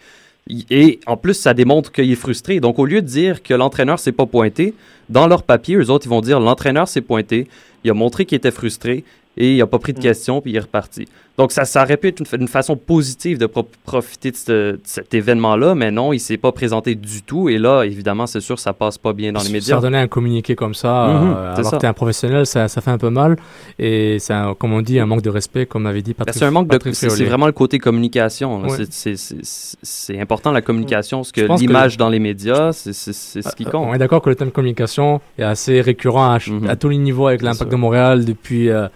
Il- Et en plus, ça démontre qu'il est frustré. Donc, au lieu de dire que l'entraîneur s'est pas pointé, dans leur papier, eux autres, ils vont dire l'entraîneur s'est pointé, il a montré qu'il était frustré et il a pas pris de questions, puis il est reparti. Donc, ça, ça aurait pu être une, fa- une façon positive de pro- profiter de, ce- de cet événement-là, mais non, il s'est pas présenté du tout. Et là, évidemment, c'est sûr, ça passe pas bien dans les médias. faire donner un communiqué comme ça, euh, c'est alors ça. que tu es un professionnel, ça, ça fait un peu mal. Et c'est, comme on dit, un manque de respect, comme avait dit Ben, Patrick. c'est un manque de. Patrick C'est c'est vraiment le côté communication. Ouais. C'est- important la communication, Je que l'image dans les médias, c'est ce qui Euh, compte. On est d'accord que le thème communication est assez récurrent à, Mhm. à tous les niveaux avec l'impact ça. de Montréal depuis. euh,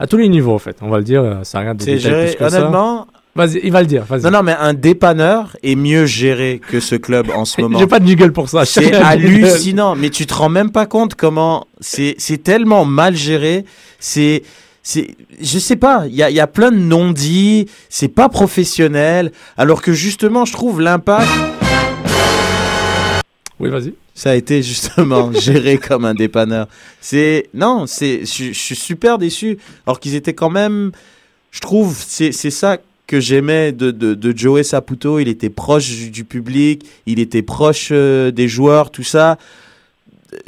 à tous les niveaux, en fait. On va le dire, euh, ça regarde des détails géré, plus que ça. honnêtement... Vas-y, il va le dire, vas-y. Non, non, mais un dépanneur est mieux géré que ce club en ce moment. J'ai pas de jiggle pour ça. C'est hallucinant, mais tu te rends même pas compte comment c'est c'est tellement mal géré. C'est c'est je sais pas, il y a, il y a plein de non-dits, c'est pas professionnel, alors que justement je trouve l'impact Oui, vas-y. ça a été justement géré comme un dépanneur. C'est non, c'est je, suis super déçu alors qu'ils étaient quand même je trouve c'est c'est ça que j'aimais de, de, de Joey Saputo, il était proche du, public, il était proche euh, des joueurs, tout ça.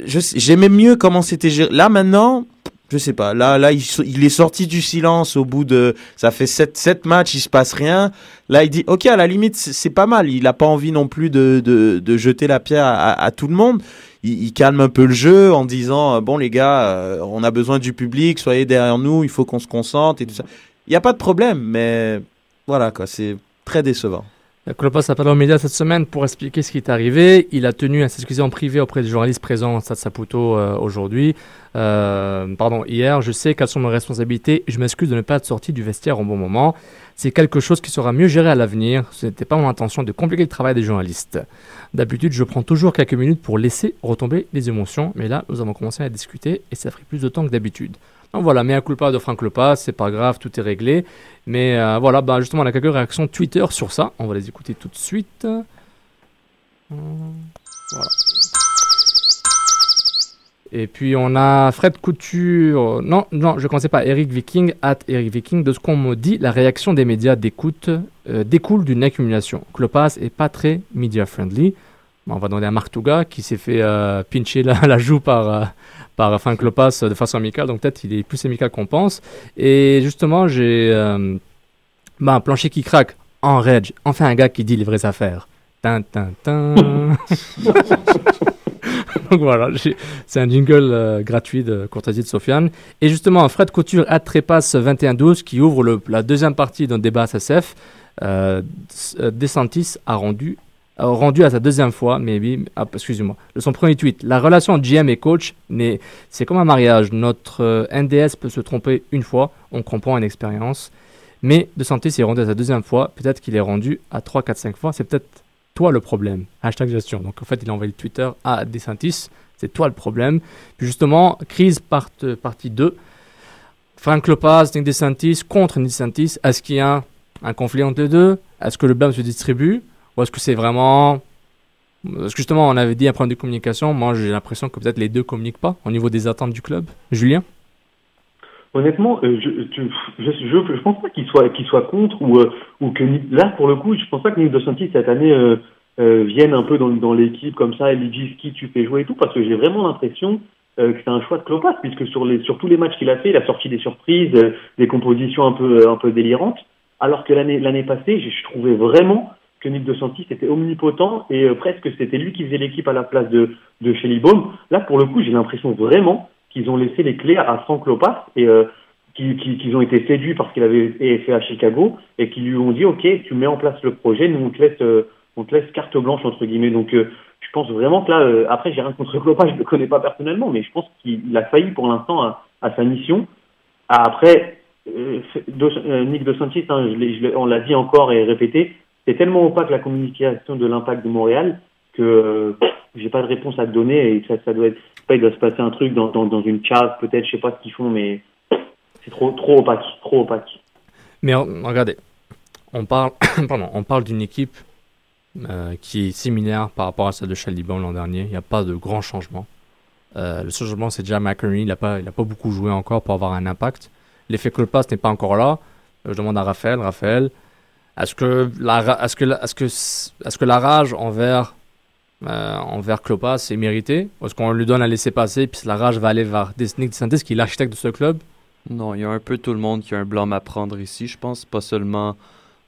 J'aimais mieux comment c'était géré. Là maintenant, je sais pas. Là, là, il, est sorti du silence au bout de. Ça fait sept, sept matchs, il se passe rien. Là, il dit, ok, à la limite, c'est pas mal. Il a pas envie non plus de, de, de jeter la pierre à, tout le monde. Il, il calme un peu le jeu en disant, euh, bon les gars, euh, on a besoin du public, soyez derrière nous, il faut qu'on se concentre et tout ça. Il n'y a pas de problème, mais voilà quoi, c'est très décevant. Klopas a parlé aux médias cette semaine pour expliquer ce qui est arrivé. Il a tenu à s'excuser en privé auprès des journalistes présents au Stade Saputo euh, aujourd'hui. Euh, pardon, hier. Je sais quelles sont mes responsabilités. Je m'excuse de ne pas être sorti du vestiaire au bon moment. C'est quelque chose qui sera mieux géré à l'avenir. Ce n'était pas mon intention de compliquer le travail des journalistes. D'habitude, je prends toujours quelques minutes pour laisser retomber les émotions. Mais là, nous avons commencé à discuter et ça a pris plus de temps que d'habitude. Donc voilà, mais un culpa de Franck Lepas, c'est pas grave, tout est réglé. Mais euh, voilà, bah, justement, on a quelques réactions Twitter sur ça. On va les écouter tout de suite. Euh, Voilà. Et puis on a Fred Couture. Non, non, je ne connaissais pas. Eric Viking, at Eric Viking. De ce qu'on me dit, la réaction des médias euh, découle d'une accumulation. Clopas est pas très media friendly. On va demander à Marc Touga qui s'est fait euh, pincher la, joue par, par Frank Lopas de façon amicale. Donc peut-être il est plus amical qu'on pense. Et justement, j'ai euh, bah, un plancher qui craque en rage. Enfin un gars qui dit les vraies affaires. Tin, tin, tin. Donc voilà, c'est un jingle euh, gratuit de courtoisie de Sofiane. Et justement, Fred Couture à Trépasse 21-12 qui ouvre la deuxième partie d'un débat SSF. Euh, euh, DeSantis a rendu, rendu à sa deuxième fois, mais oui, ah, excusez-moi, de son premier tweet. La relation GM et coach, c'est comme un mariage. Notre euh, NDS peut se tromper une fois, on comprend une expérience. Mais DeSantis est rendu à sa deuxième fois, peut-être qu'il est rendu à 3, 4, 5 fois. C'est peut-être toi le problème. Hashtag gestion. Donc en fait, il a envoyé le Twitter à DeSantis. C'est toi le problème. Puis justement, crise part, partie 2. Frank Lopez, Nick DeSantis contre Nick DeSantis. Est-ce qu'il y a un conflit entre les deux? Est-ce que le blâme se distribue? Ou est-ce que c'est vraiment... Parce que justement, on avait dit un problème de communication. Moi, j'ai l'impression que peut-être les deux communiquent pas au niveau des attentes du club. Julien? Honnêtement, euh, je, tu- je, je, pense pas qu'il soit, soit contre ou, euh, ou que là, pour le coup, je pense pas que Nick DeSantis cette année euh, vienne un peu dans, dans l'équipe comme ça et lui dise qui tu fais jouer et tout, parce que j'ai vraiment l'impression que c'est un choix de Klopas, puisque sur les sur tous les matchs qu'il a fait, il a sorti des surprises, des compositions un peu un peu délirantes, alors que l'année l'année passée, je trouvais vraiment que Nick DeSantis était omnipotent et euh, presque c'était lui qui faisait l'équipe à la place de de Shelly Baum. Là, pour le coup, j'ai l'impression vraiment qu'ils ont laissé les clés à Frank Lopas et euh, qui- qui- qu'ils ont été séduits parce qu'il avait fait à Chicago et qui lui ont dit ok tu mets en place le projet nous on te laisse euh, on te laisse carte blanche entre guillemets donc je pense vraiment que là après j'ai rien contre Klopas je le connais pas personnellement mais je pense qu'il a failli pour l'instant à, sa mission après Nick DeSantis hein, je on l'a dit encore et répété c'est tellement opaque la communication de l'impact de Montréal que euh, j'ai pas de réponse à te donner et ça, doit il doit se passer un truc dans, une cave peut-être je sais pas ce qu'ils font mais c'est trop opaque trop opaque Mais regardez, on parle, pardon, on parle d'une équipe euh, qui est similaire par rapport à celle de Shelby Bone l'an dernier. Il n'y a pas de grand changement. Euh, le seul changement, c'est déjà McCurry. Il n'a pas, pas beaucoup joué encore pour avoir un impact. L'effet Colpass n'est pas encore là. Je demande à Raphaël. Raphaël, est-ce que la, est-ce que, est-ce que, est-ce que la rage envers euh, envers Klopas est méritée? Ou est-ce qu'on lui donne à laisser passer puis la rage va aller vers Nick DeSantis qui est l'architecte de ce club? Non, il y a un peu tout le monde qui a un blâme à prendre ici, je pense. Pas seulement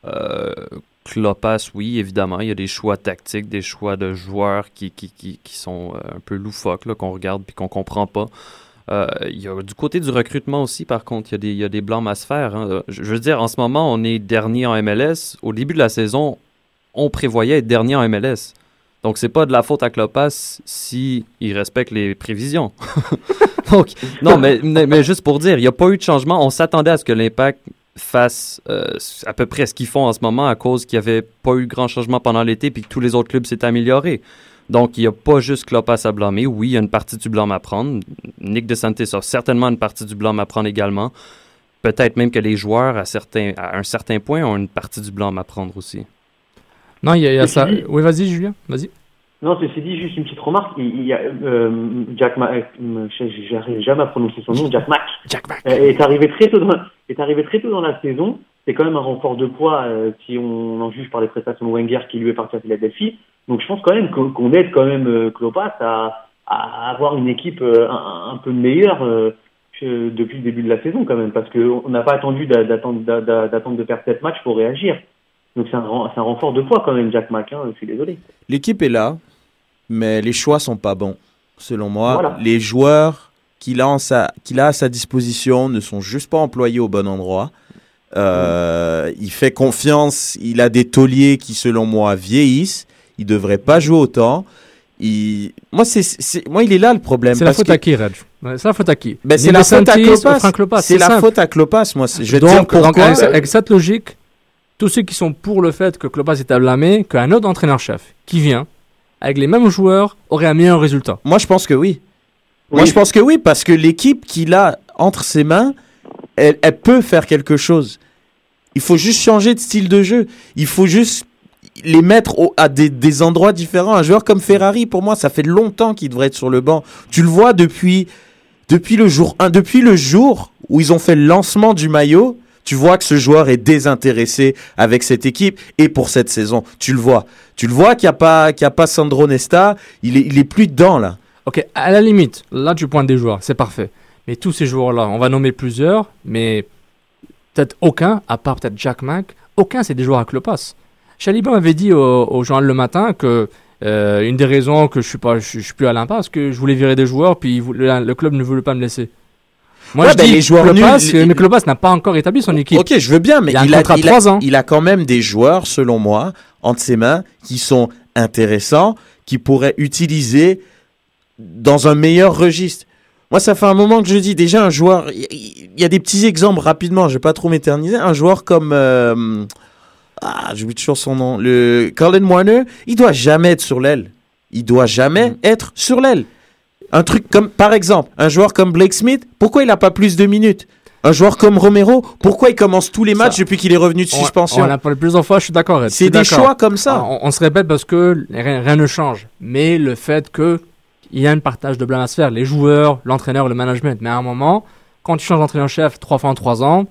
euh, Klopas, oui, évidemment. Il y a des choix tactiques, des choix de joueurs qui, qui, qui, sont euh, un peu loufoques, qu'on regarde puis qu'on comprend pas. Euh, du côté du recrutement aussi, par contre, il y a des, blâmes à se faire. hein. Je veux dire, en ce moment, on est dernier en MLS. Au début de la saison, on prévoyait être dernier en MLS. Donc, c'est pas de la faute à Klopas si il respecte les prévisions. Donc, non, mais juste pour dire, il n'y a pas eu de changement. On s'attendait à ce que l'impact fasse euh, à peu près ce qu'ils font en ce moment à cause qu'il n'y avait pas eu grand changement pendant l'été puis que tous les autres clubs s'étaient améliorés. Donc, il n'y a pas juste Klopas à blâmer. Oui, il y a une partie du blâme à prendre. Nick DeSantis a certainement une partie du blâme à prendre également. Peut-être même que les joueurs, à, certains, à un certain point, ont une partie du blâme à prendre aussi. Non, il y a, il y a Ceci ça. dit- Oui, vas-y, Julien. Vas-y. Non, ceci dit, juste une petite remarque. Il, il y a euh, Jack Ma, euh, j'arrive jamais à prononcer son nom, Jack Mack. Jack Mack. euh, Est arrivé très tôt dans, est arrivé très tôt dans la saison. C'est quand même un renfort de poids euh, si on en juge par les prestations de Wenger qui lui est parti à Philadelphie. Donc je pense quand même qu'on aide quand même euh, Klopas à, à avoir une équipe euh, un, un peu meilleure euh, que- depuis le début de la saison quand même, parce qu'on n'a pas attendu d'a- d'attendre d'a- d'a- d'attendre de perdre sept matchs pour réagir. Donc c'est un, renfort de poids quand même, Jack Mack. Hein, je suis désolé. L'équipe est là, mais les choix sont pas bons, selon moi. Voilà. Les joueurs qu'il a, en sa- qu'il a à sa disposition ne sont juste pas employés au bon endroit. Euh, Il fait confiance, il a des tauliers qui, selon moi, vieillissent. Il devrait pas jouer autant. Il... Moi, c'est, c'est- moi, il est là le problème. C'est la faute que- à qui, Ouais, C'est la faute à qui? Ben, c'est la faute à DeSantis ou Klopas. Frank Lopas, C'est la faute à Klopas. Moi, c'est- je vais te dire donc, pourquoi. avec, avec cette logique, tous ceux qui sont pour le fait que Klopas est à blâmer, qu'un autre entraîneur-chef qui vient, avec les mêmes joueurs, aurait un meilleur résultat. Moi, je pense que oui. Moi, je pense que oui, parce que l'équipe qu'il a entre ses mains, elle, elle peut faire quelque chose. Il faut juste changer de style de jeu. Il faut juste les mettre à des, des endroits différents. Un joueur comme Ferrari, pour moi, ça fait longtemps qu'il devrait être sur le banc. Tu le vois depuis, depuis le jour 1, depuis le jour où ils ont fait le lancement du maillot. Tu vois que ce joueur est désintéressé avec cette équipe et pour cette saison. Tu le vois. Tu le vois qu'il n'y a pas, qu'il y a pas Sandro Nesta. Il est, il est plus dedans, là. Ok, à la limite, là tu pointes des joueurs, c'est parfait. Mais tous ces joueurs-là, on va nommer plusieurs, mais peut-être aucun, à part peut-être Jack Mack, aucun c'est des joueurs à Klopas. Chalibin avait dit au, au journal le matin que Euh, une des raisons que je suis pas, je, je suis plus à l'impasse, que je voulais virer des joueurs, puis le, le club ne voulait pas me laisser. Moi, Ouais, je ben, dis les joueurs Klopas, nuls- mais Klopas n'a pas encore établi son équipe. Ok, je veux bien, mais Il il a, de il a- trois ans. il a quand même des joueurs, selon moi, entre ses mains, qui sont intéressants, qui pourraient utiliser dans un meilleur registre. Moi, ça fait un moment que je dis déjà un joueur. Il y a des petits exemples rapidement. Je vais pas trop m'éterniser. Un joueur comme euh, ah, j'oublie toujours son nom. Le Colin Warner, il doit jamais être sur l'aile. Il doit jamais Mm. être sur l'aile. Un truc comme, par exemple, un joueur comme Blake Smith, pourquoi il n'a pas plus de minutes? Un joueur comme Romero, pourquoi il commence tous les matchs depuis qu'il est revenu de On- suspension? On l'a parlé plusieurs fois, je suis d'accord. C'est des choix comme ça. Ah, On, on se répète parce que rien, rien ne change. Mais le fait que il y a un partage de blâme à se faire, les joueurs, l'entraîneur, le management. Mais à un moment, quand tu changes d'entraîneur-chef trois fois en trois ans,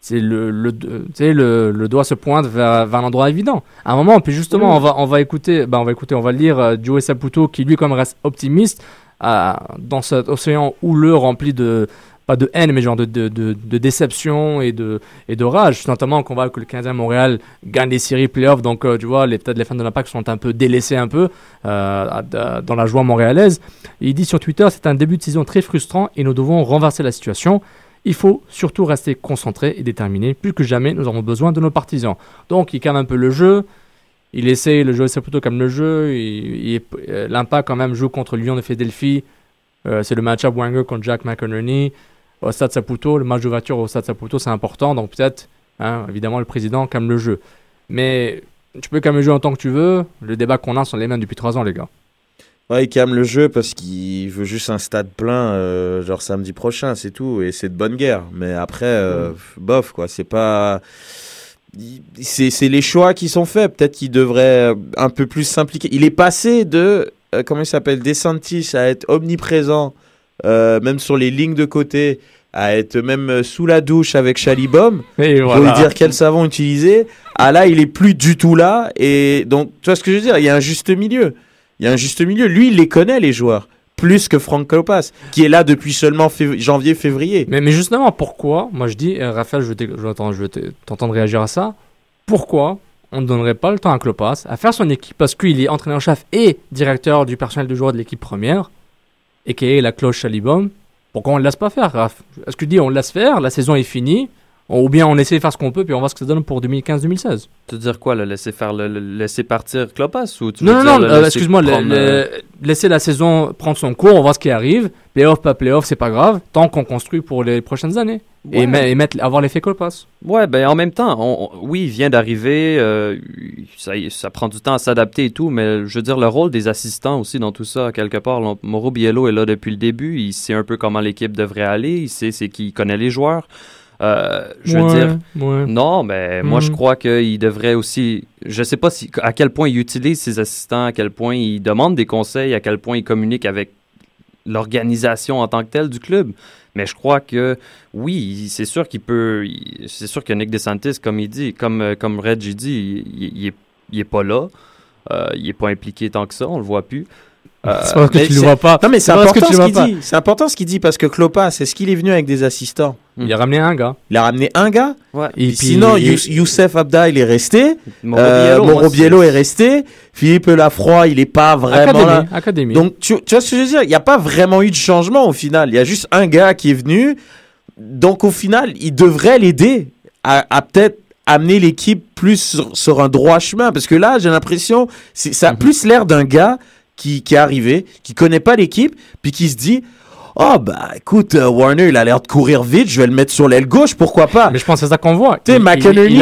c'est le, le, sais, le, le doigt se pointe vers, vers un endroit évident. À un moment, puis justement, on, va, on va écouter, ben on va écouter, on va lire euh, Joey Saputo qui lui, comme reste optimiste, euh, dans cet océan houleux rempli de, pas de haine, mais genre de, de, de, déception et de, et de rage. Notamment qu'on voit que le Canadien Montréal gagne les séries playoffs, donc euh, tu vois, les, peut-être les fans de l'Impact sont un peu délaissés un peu euh, dans la joie montréalaise. Il dit sur Twitter, c'est un début de saison très frustrant et nous devons renverser la situation. Il faut surtout rester concentré et déterminé. Plus que jamais, nous avons besoin de nos partisans. Donc, il calme un peu le jeu. Il essaye le jeu, c'est plutôt comme le jeu. Euh, L'Impact, quand même, joue contre Lyon de Philadelphie. C'est le match-up Wanger contre Jack McInerney. Au Stade Saputo, le match d'ouverture au Stade Saputo, c'est important. Donc, peut-être, hein, évidemment, le président calme le jeu. Mais tu peux calmer le jeu en tant que tu veux. Le débat qu'on a sont les mêmes depuis trois ans, les gars. Ouais, il calme le jeu parce qu'il veut juste un stade plein, euh, genre samedi prochain, c'est tout. Et c'est de bonne guerre. Mais après, euh, bof, quoi. C'est pas. C'est c'est les choix qui sont faits. Peut-être qu'il devrait euh, un peu plus s'impliquer. Il est passé de. euh, comment il s'appelle DeSantis à être omniprésent, euh, même sur les lignes de côté, à être même sous la douche avec Chalibom. Et Pour lui dire quel savon utiliser. Ah là, il est plus du tout là. Et donc, tu vois ce que je veux dire? Il y a un juste milieu. Il y a un juste milieu. Lui, il les connaît, les joueurs. Plus que Frank Klopas, qui est là depuis seulement fév- janvier-février. Mais, mais justement, pourquoi? Moi, je dis, euh, Raphaël, je vais t'entendre réagir à ça. Pourquoi on ne donnerait pas le temps à Klopas à faire son équipe? Parce qu'il est entraîneur-chef et directeur du personnel de joueurs de l'équipe première, et qui est la cloche Chalibom Pourquoi on ne laisse pas faire, Raph? Est-ce que tu dis on laisse faire, la saison est finie, ou bien on essaie de faire ce qu'on peut, puis on voit ce que ça donne pour 2015-2016 Tu veux dire quoi, le laisser faire, le, le laisser partir Klopas ou tu Non, veux non, dire non, le euh, excuse-moi, prendre, le- euh, laisser la saison prendre son cours, on voit ce qui arrive. Playoff, pas playoff, c'est pas grave, tant qu'on construit pour les prochaines années. Et, Ouais. met- et mettre, avoir l'effet Klopas. Ouais, ben en même temps, on- on- oui, il vient d'arriver, euh, ça, ça prend du temps à s'adapter et tout, mais je veux dire, le rôle des assistants aussi dans tout ça, quelque part, là, Mauro Biello est là depuis le début, il sait un peu comment l'équipe devrait aller, il sait c'est qui connaît les joueurs. Euh, je veux dire, ouais. non, mais moi je Mhm. crois qu'il devrait aussi, je sais pas si, à quel point il utilise ses assistants, à quel point il demande des conseils, à quel point il communique avec l'organisation en tant que telle du club. Mais je crois que oui, c'est sûr qu'il peut. C'est sûr que Nick DeSantis, comme il dit, comme, euh, comme Reggie dit, il, il est, il est pas là. Euh, il est pas impliqué tant que ça, on le voit plus. Euh, C'est parce que tu le c'est- vois pas. Non, mais c'est C'est important ce qu'il dit. C'est important ce qu'il dit parce que Klopas, est-ce qu'il est venu avec des assistants Il a ramené un gars. Il a ramené un gars. Ouais. Et Puis puis- sinon, Youssef Abda, il est resté. Mauro Euh, Biello, c'est- est resté. Philippe Lafroy, il est pas vraiment là. Académie. Académie. Donc, tu, tu vois ce que je veux dire? Il n'y a pas vraiment eu de changement au final. Il y a juste un gars qui est venu. Donc, au final, il devrait l'aider à, à peut-être amener l'équipe plus sur, sur un droit chemin. Parce que là, j'ai l'impression, c'est- ça a plus l'air d'un gars qui, qui est arrivé, qui connaît pas l'équipe, puis qui se dit Oh, bah écoute, euh, Warner, il a l'air de courir vite, je vais le mettre sur l'aile gauche, pourquoi pas? Mais je pense que c'est ça qu'on voit. Tu sais,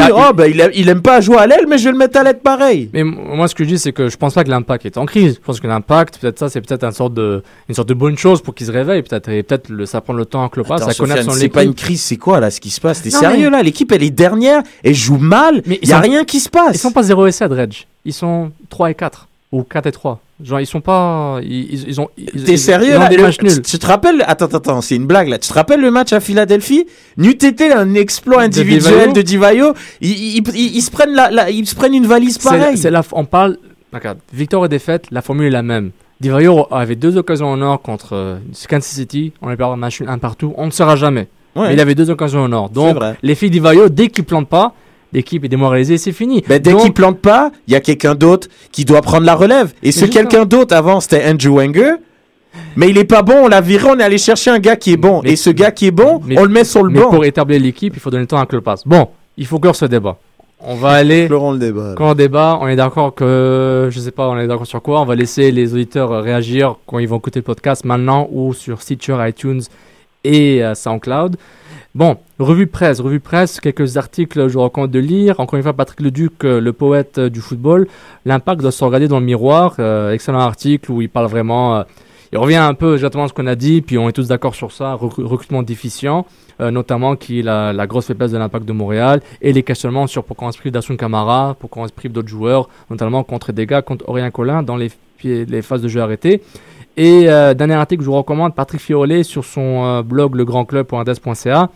a- oh, bah il, a- il aime pas jouer à l'aile, mais je vais le mettre à l'aile pareil. Mais moi, ce que je dis, c'est que je pense pas que l'impact est en crise. Je pense que l'impact, peut-être ça, c'est peut-être une sorte de, une sorte de bonne chose pour qu'il se réveille. Peut-être, et peut-être le- ça prend le temps à à connaître Sofiane, son c'est pas une crise, c'est quoi là ce qui se passe? T'es sérieux mais- là? L'équipe elle est dernière, elle joue mal, Mais il y a sont- rien qui se passe. Ils sont pas 0 et 7, Reg. Ils sont 3 et 4. Ou 4 et 3. Genre, ils sont pas. Ils, ont. T'es sérieux ils ont là des Le- matchs tu, nuls. tu te rappelles Attends, attends, c'est une blague là. Tu te rappelles le match à Philadelphie? N'eût été un exploit individuel de Divayo, ils, ils- se prennent la, la- ils se prennent une valise pareille. C'est la, on parle. Regarde, victoire et défaite, la formule est la même. Divayo avait deux occasions en or contre euh, Kansas City. On a perdu un match nul, un partout. On ne saura jamais. Ouais. Mais il avait deux occasions en or. Donc, les filles d'Ivayo, dès qu'ils plantent pas, l'équipe est démoralisée, c'est fini. Ben, dès Donc- qu'il plante pas, il y a quelqu'un d'autre qui doit prendre la relève. Et ce quelqu'un d'autre avant, c'était Andrew Wenger. Mais il est pas bon, on l'a viré, on est allé chercher un gars qui est bon. Mais- et ce gars qui est bon, mais- on le met sur le Mais banc. pour établir l'équipe, il faut donner le temps à Klopas. Bon, il faut clore ce débat. On va aller. Clorons le débat. Quand on débat, on est d'accord que, je sais pas, on est d'accord sur quoi. On va laisser les auditeurs euh, réagir quand ils vont écouter le podcast maintenant ou sur Stitcher, iTunes et euh, SoundCloud. Bon, revue presse, revue presse, quelques articles, je vous recommande de lire. Encore une fois, Patrick Leduc, euh, le poète euh, du football. L'impact doit se regarder dans le miroir. Euh, excellent article où il parle vraiment. euh, il revient un peu exactement à ce qu'on a dit, puis on est tous d'accord sur ça. recru- recrutement déficient, euh, notamment qui est la, la grosse faiblesse de l'impact de Montréal, et les questionnements sur pourquoi on se d'Asun Camara, pourquoi on se d'autres joueurs, notamment contre des gars, contre Aurélien Collin dans les, les phases de jeu arrêtées. Et euh, dernier article que je vous recommande, Patrick Fiolet sur son euh, blog legrandclub.indes.ca,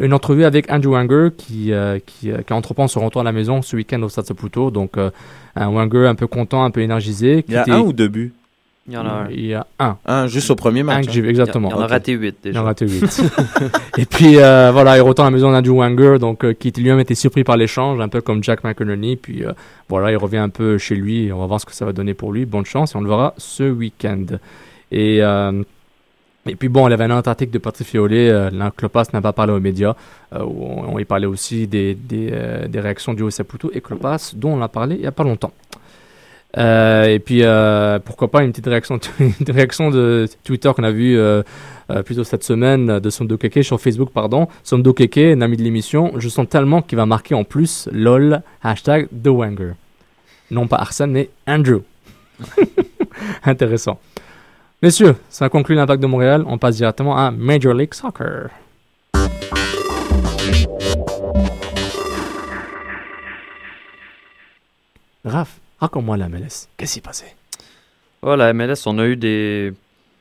une entrevue avec Andrew Wenger qui, euh, qui, euh, qui entreprend son retour à la maison ce week-end au Stade Saputo. Donc euh, un Wenger un peu content, un peu énergisé. Il y a qui un ou deux buts? Il y en a un. Il y a un. Un, juste au premier Un match. que j'ai vu, exactement. Il y en a raté 8 Il déjà. en a raté 8. et puis euh, voilà, il retourne à la maison d'Andrew Wenger, donc euh, qui lui-même était surpris par l'échange, un peu comme Jack McInerney. Puis euh, voilà, il revient un peu chez lui. Et on va voir ce que ça va donner pour lui. Bonne chance et on le verra ce week-end. Et euh, et puis bon, il y avait un autre article de Patrick Fiolet, euh, Clopas n'a pas parlé aux médias, euh, où on, on y parlait aussi des, des, euh, des réactions du Saputo et Clopas, dont on a parlé il n'y a pas longtemps. Euh, et puis, euh, pourquoi pas une petite réaction, de Twitter qu'on a vu euh, plutôt cette semaine de Somdo Keke sur Facebook, pardon. Somdo Keke, un ami de l'émission, je sens tellement qu'il va marquer en plus LOL, hashtag The Wenger. Non pas Arsène, mais Andrew. Intéressant. Messieurs, ça conclut l'impact de Montréal. On passe directement à Major League Soccer. Raph, raconte-moi la MLS. Qu'est-ce qui s'est passé? Voilà, MLS, on a eu des.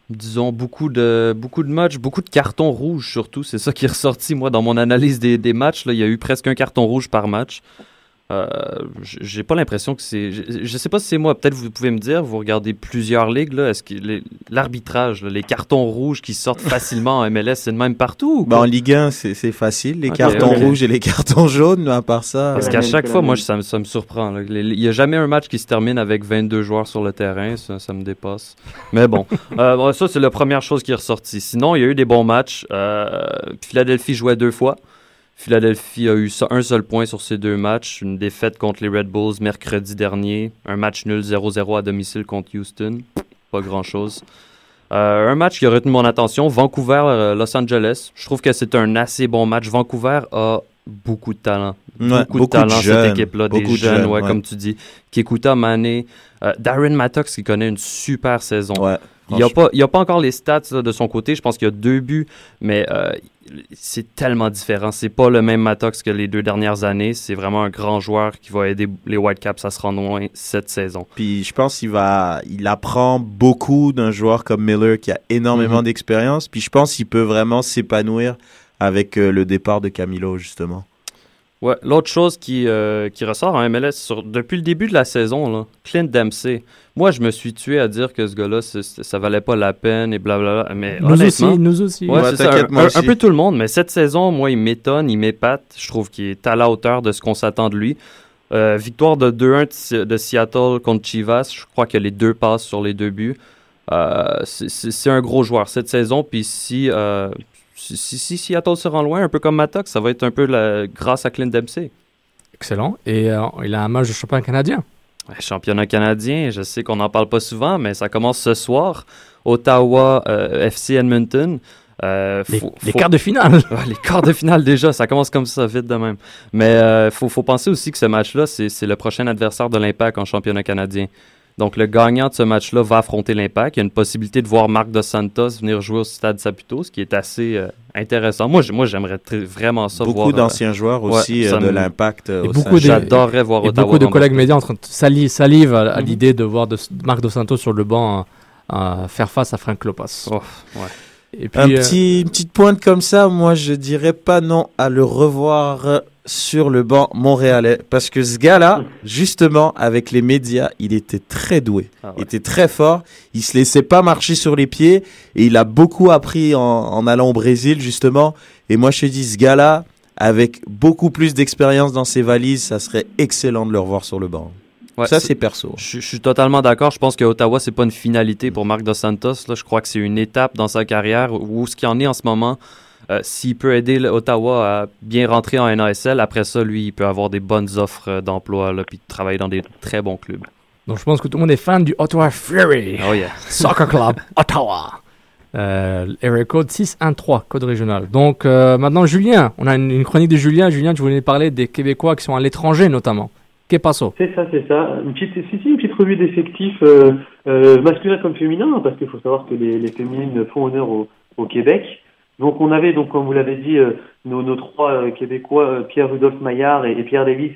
Disons, beaucoup de, beaucoup de matchs, beaucoup de cartons rouges surtout. C'est ça qui est ressorti, moi, dans mon analyse des, des matchs. Là, il y a eu presque un carton rouge par match. Euh, j'ai pas l'impression que c'est. Je, je sais pas si c'est moi, peut-être vous pouvez me dire, vous regardez plusieurs ligues, là. Est-ce que l'arbitrage, les cartons rouges qui sortent facilement en MLS, c'est le même partout ou Bah, quoi? en Ligue 1, c'est facile. Les cartons rouges et les cartons jaunes, à part ça. Parce euh, qu'à chaque fois, moi, ça, me- ça me surprend. là. Il n'y a jamais un match qui se termine avec 22 joueurs sur le terrain. Ça, ça me dépasse. Mais bon, Euh, ça, c'est la première chose qui est ressortie. Sinon, il y a eu des bons matchs. Euh, Philadelphie jouait deux fois. Philadelphie a eu un seul point sur ces deux matchs. Une défaite contre les Red Bulls mercredi dernier. Un match nul 0-0 à domicile contre Houston. Pas grand-chose. Euh, un match qui a retenu mon attention, Vancouver-Los Angeles. Je trouve que c'est un assez bon match. Vancouver a beaucoup de talent. Ouais, beaucoup, de beaucoup de talent, jeunes, cette équipe-là. Des jeunes, jeunes, ouais, ouais. comme tu dis. Kikuta Mané, euh, Darren Mattox qui connaît une super saison. Il n'y a, pas- il a pas encore les stats là, de son côté. Je pense qu'il y a deux buts, mais euh, c'est tellement différent. C'est pas le même Mattox que les deux dernières années. C'est vraiment un grand joueur qui va aider les Whitecaps à se rendre loin cette saison. Puis je pense qu'il va, il apprend beaucoup d'un joueur comme Miller qui a énormément Mhm. d'expérience. Puis je pense qu'il peut vraiment s'épanouir avec euh, le départ de Camilo justement. Ouais, l'autre chose qui, euh, qui ressort en MLS sur- depuis le début de la saison, là, Clint Dempsey. Moi, je me suis tué à dire que ce gars-là, ça valait pas la peine et blablabla. Mais Nous honnêtement, aussi, nous aussi. Ouais, Ouais, c'est ça, t'inquiète, un, moi un- aussi. un peu tout le monde, mais cette saison, moi, il m'étonne, il m'épate. Je trouve qu'il est à la hauteur de ce qu'on s'attend de lui. Euh, victoire de 2-1 de Seattle contre Chivas. Je crois a les deux passes sur les deux buts. Euh, c'est- un gros joueur cette saison. Puis si, euh, si, si- Seattle se rend loin, un peu comme Mattox, ça va être un peu la, grâce à Clint Dempsey. Excellent. Et euh, il a un match de champion canadien. Championnat canadien, je sais qu'on n'en parle pas souvent, mais ça commence ce soir. Ottawa, euh, FC Edmonton. Euh, Les, faut- les faut- quarts de finale. Les quarts de finale déjà, ça commence comme ça, vite de même. Mais il faut, faut penser aussi que ce match-là, c'est le prochain adversaire de l'Impact en championnat canadien. Donc le gagnant de ce match-là va affronter l'Impact. Il y a une possibilité de voir Marc Dos Santos venir jouer au Stade Saputo, ce qui est assez euh, intéressant. Moi, moi j'aimerais très- vraiment ça Beaucoup voir. euh, d'anciens joueurs ouais, aussi euh, ça de l'impact. euh, beaucoup J'adorerais voir Et Ottawa beaucoup de collègues médias en train de salive à, à Mhm. l'idée de voir de, Marc Dos Santos sur le banc euh, euh, faire face à Frank Lopas. Oh, ouais. Et puis, Un euh, petit, une petite pointe comme ça, moi je dirais pas non à le revoir euh, sur le banc montréalais. Parce que ce gars-là, justement, avec les médias, il était très doué. Ah ouais. Il était très fort. Il se laissait pas marcher sur les pieds. Et il a beaucoup appris en, en allant au Brésil, justement. Et moi je te dis, ce gars-là, avec beaucoup plus d'expérience dans ses valises, ça serait excellent de le revoir sur le banc. Ouais, ça, c'est perso. Je, je suis totalement d'accord. Je pense que Ottawa, c'est pas une finalité pour Marc Dos Santos. Là, je crois que c'est une étape dans sa carrière où ce qu'il en est en ce moment. Euh, S'il peut aider Ottawa à bien rentrer en NASL, après ça, lui, il peut avoir des bonnes offres euh, d'emploi là, puis travailler dans des très bons clubs. Donc je pense que tout le monde est fan du Ottawa Fury. Oh yeah. Soccer Club Ottawa. Euh, area code 613, code régional. Donc euh, maintenant, Julien, on a une, une chronique de Julien. Julien, tu voulais parler des Québécois qui sont à l'étranger notamment. Que passo C'est ça, c'est ça. Une petite, si, si, une petite revue d'effectifs euh, euh, masculin comme féminin, hein, parce qu'il faut savoir que les, les féminines font honneur au, au Québec. Donc on avait, donc comme vous l'avez dit, euh, nos, nos trois euh, Québécois, euh, Pierre-Rudolph Maillard et, et Pierre Davis,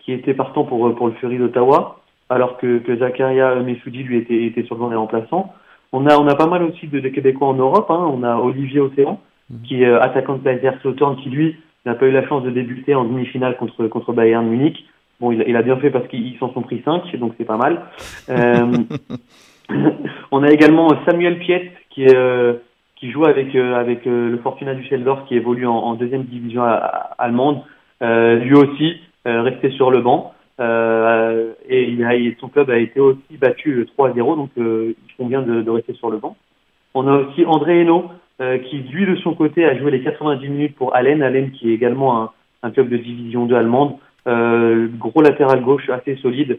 qui étaient partants pour, euh, pour le Fury d'Ottawa, alors que, que Zakaria Messoudi, lui, était, était sur le banc des remplaçants. On a, on a pas mal aussi de, de Québécois en Europe. Hein. On a Olivier Océan, qui est euh, attaquant de Kaiser Slautern, qui lui n'a pas eu la chance de débuter en demi-finale contre, contre Bayern Munich. Bon, il, a- il a bien fait parce qu'ils s'en sont pris 5, donc c'est pas mal. Euh, on a également Samuel Piet qui, est, euh, qui joue avec, euh, avec euh, le Fortuna Düsseldorf qui évolue en, deuxième division a- a- allemande. Euh, lui aussi resté sur le banc. Euh, et il a, il- son club a été aussi battu euh, 3 à 0, donc euh, ils font bien de, de rester sur le banc. On a aussi André Hainaut, euh, qui lui de son côté a joué les 90 minutes pour Allen, Allen qui est également un, un club de division 2 allemande, gros latéral gauche assez solide,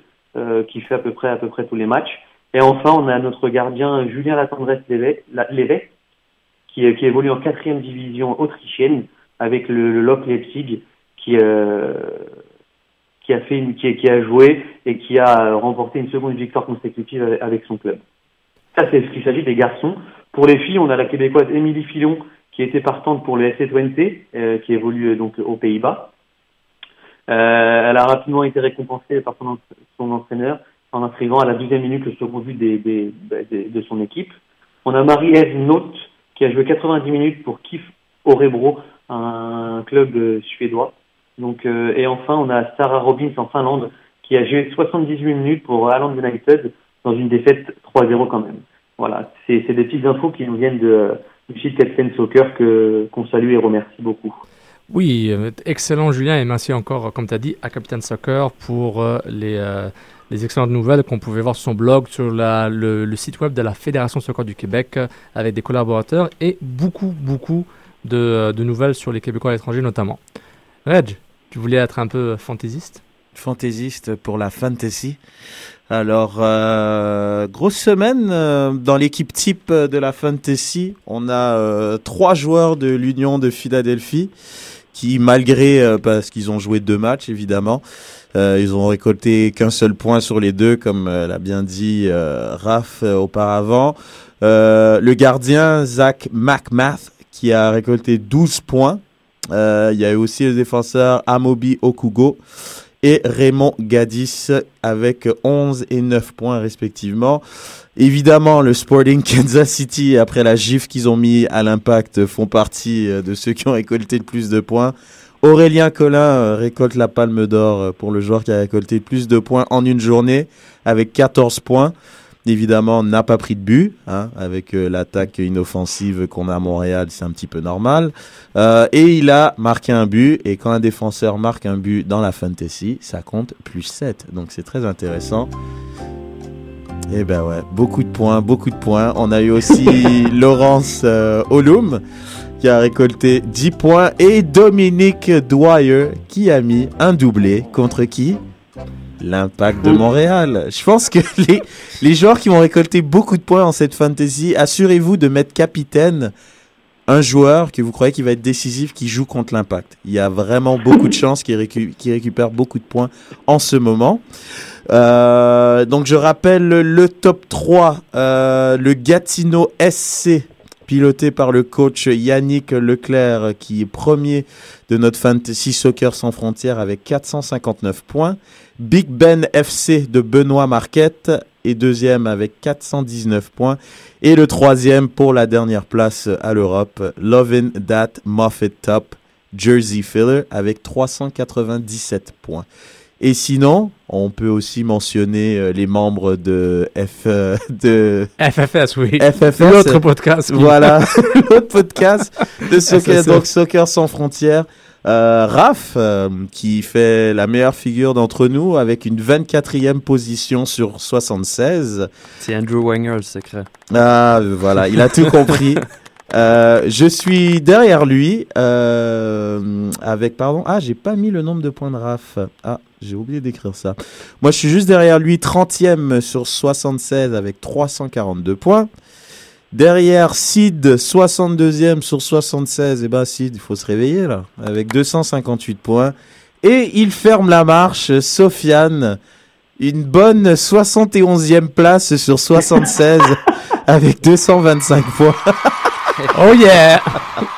qui fait à peu près à peu près tous les matchs. Et enfin, on a notre gardien Julien Latendresse Lévesque, la- Lévesque, qui, qui évolue en quatrième division autrichienne avec le, le Lok Leipzig, qui euh, a joué et qui a remporté une seconde victoire consécutive avec- son club. Ça, c'est ce qu'il s'agit des garçons. Pour les filles, on a la québécoise Émilie Filon qui était partante pour le SC20, euh, qui évolue euh, donc aux Pays-Bas. Euh, elle a rapidement été récompensée par son, en- son entraîneur en inscrivant à la 12e minute le second but de son équipe. On a Marie-Ève Noth qui a joué 90 minutes pour Kif Orebro, un club euh, suédois. Donc, euh, et enfin, on a Sarah Robbins en Finlande qui a joué 78 minutes pour Aland United dans une défaite 3-0 quand même. Voilà, c'est des petites infos qui nous viennent du site Captain Soccer que qu'on salue et remercie beaucoup. Oui, euh, excellent Julien et merci encore, comme tu as dit, à Captain Soccer pour les, les excellentes nouvelles qu'on pouvait voir sur son blog, sur le, site web de la Fédération Soccer du Québec euh, avec des collaborateurs et beaucoup, beaucoup de, euh, de nouvelles sur les Québécois à l'étranger notamment. Reg, tu voulais être un peu fantaisiste? Fantaisiste pour la fantasy. Alors, euh, grosse semaine dans l'équipe type de la fantasy. On a trois joueurs de l'Union de Philadelphie qui, malgré parce qu'ils ont joué deux matchs évidemment, euh, ils ont récolté qu'un seul point sur les deux, comme euh, l'a bien dit euh, Raph euh, auparavant. Le gardien Zach McMath qui a récolté 12 points. Il y a eu aussi le défenseur Amobi Okugo et Raymond Gadis avec 11 et 9 points respectivement. Évidemment, le Sporting Kansas City, après la gifle qu'ils ont mis à l'impact, font partie de ceux qui ont récolté le plus de points. Aurélien Collin euh, récolte la palme d'or euh, pour le joueur qui a récolté plus de points en une journée avec 14 points. Évidemment, n'a pas pris de but, hein, avec euh, l'attaque inoffensive qu'on a à Montréal, c'est un petit peu normal. Euh, et il a marqué un but, et quand un défenseur marque un but dans la fantasy, ça compte plus 7. Donc c'est très intéressant. Et ben ouais, beaucoup de points, beaucoup de points. On a eu aussi Laurence euh, Olum qui a récolté 10 points et Dominique Dwyer qui a mis un doublé contre qui? L'impact de Montréal. Je pense que les, les joueurs qui vont récolter beaucoup de points en cette fantasy, assurez-vous de mettre capitaine un joueur que vous croyez qui va être décisif qui joue contre l'impact. Il y a vraiment beaucoup de chances qu'il récu- qu'il récupère beaucoup de points en ce moment. Euh, donc je rappelle le, le top 3, euh, le Gatineau SC, piloté par le coach Yannick Leclerc, qui est premier de notre Fantasy Soccer sans frontières avec 459 points. Big Ben FC de Benoît Marquette est deuxième avec 419 points. Et le troisième pour la dernière place à l'Europe, Lovin That Muffet Top Jersey Filler avec 397 points. Et sinon, on peut aussi mentionner euh, les membres de F euh, de FFS, oui. FFS. L'autre podcast. Voilà, l'autre podcast de soccer, SSF. donc Soccer sans frontières. Euh, Raph, euh, qui fait la meilleure figure d'entre nous avec une 24e position sur 76. C'est Andrew Wenger le secret. Ah, voilà, il a tout compris. Euh, je suis derrière lui euh, avec, pardon, ah, j'ai pas mis le nombre de points de Raph. Ah, j'ai oublié d'écrire ça. Moi, je suis juste derrière lui, 30e sur 76 avec 342 points. Derrière Sid, 62e sur 76. Et ben, Sid, il faut se réveiller là, avec 258 points. Et il ferme la marche, Sofiane, une bonne 71e place sur 76 avec 225 points. Oh yeah!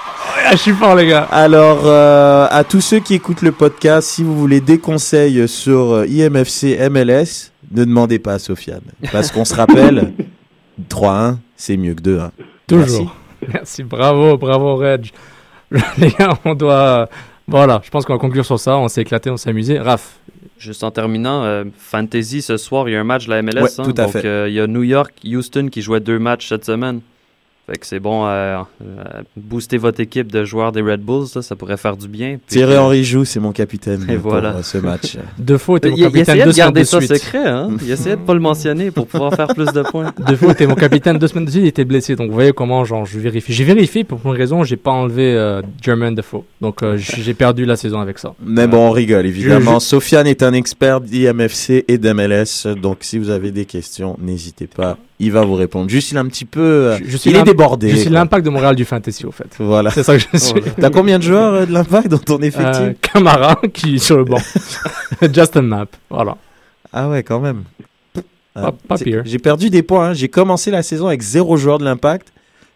Ah, Je suis fort, les gars. Alors, euh, à tous ceux qui écoutent le podcast, si vous voulez des conseils sur euh, IMFC MLS, ne demandez pas à Sofiane. Parce qu'on se rappelle, 3-1, c'est mieux que 2-1. Toujours. Merci. bravo, bravo, Reg. les gars, on doit. Voilà, je pense qu'on va conclure sur ça. On s'est éclaté, on s'est amusé. Raph, Juste en terminant, euh, Fantasy ce soir, il y a un match de la MLS. Ouais, hein. tout à donc, fait. euh, il y a New York, Houston qui jouaient deux matchs cette semaine. Fait que c'est bon, euh, euh, booster votre équipe de joueurs des Red Bulls, ça, ça pourrait faire du bien. Puis Thierry que- Henry joue, c'est mon capitaine Et pour voilà. ce match. Defoe était mon Il, il capitaine essayait deux de garder ça de secret, hein? Il essayait de pas le mentionner pour pouvoir faire plus de points. Defoe était mon capitaine deux semaines de suite, il était blessé. Donc vous voyez comment genre, je vérifie. J'ai vérifié pour une raison, j'ai pas enlevé euh, German Defoe. Donc euh, j'ai perdu la saison avec ça. Mais bon, on rigole, évidemment. Je- Sofiane est un expert d'IMFC et d'MLS, donc si vous avez des questions, n'hésitez pas. Il va vous répondre. Juste, il est un petit peu... euh, Je, je suis il est débordé. Je suis l'impact de Montréal du fantasy au fait. Voilà. C'est ça que je suis. T'as combien de joueurs euh, de l'impact dans ton effectif Euh, Camara qui est sur le banc. Justin Map. Voilà. Ah ouais, quand même. Pire. J'ai perdu des points. hein. J'ai commencé la saison avec zéro joueur de l'impact.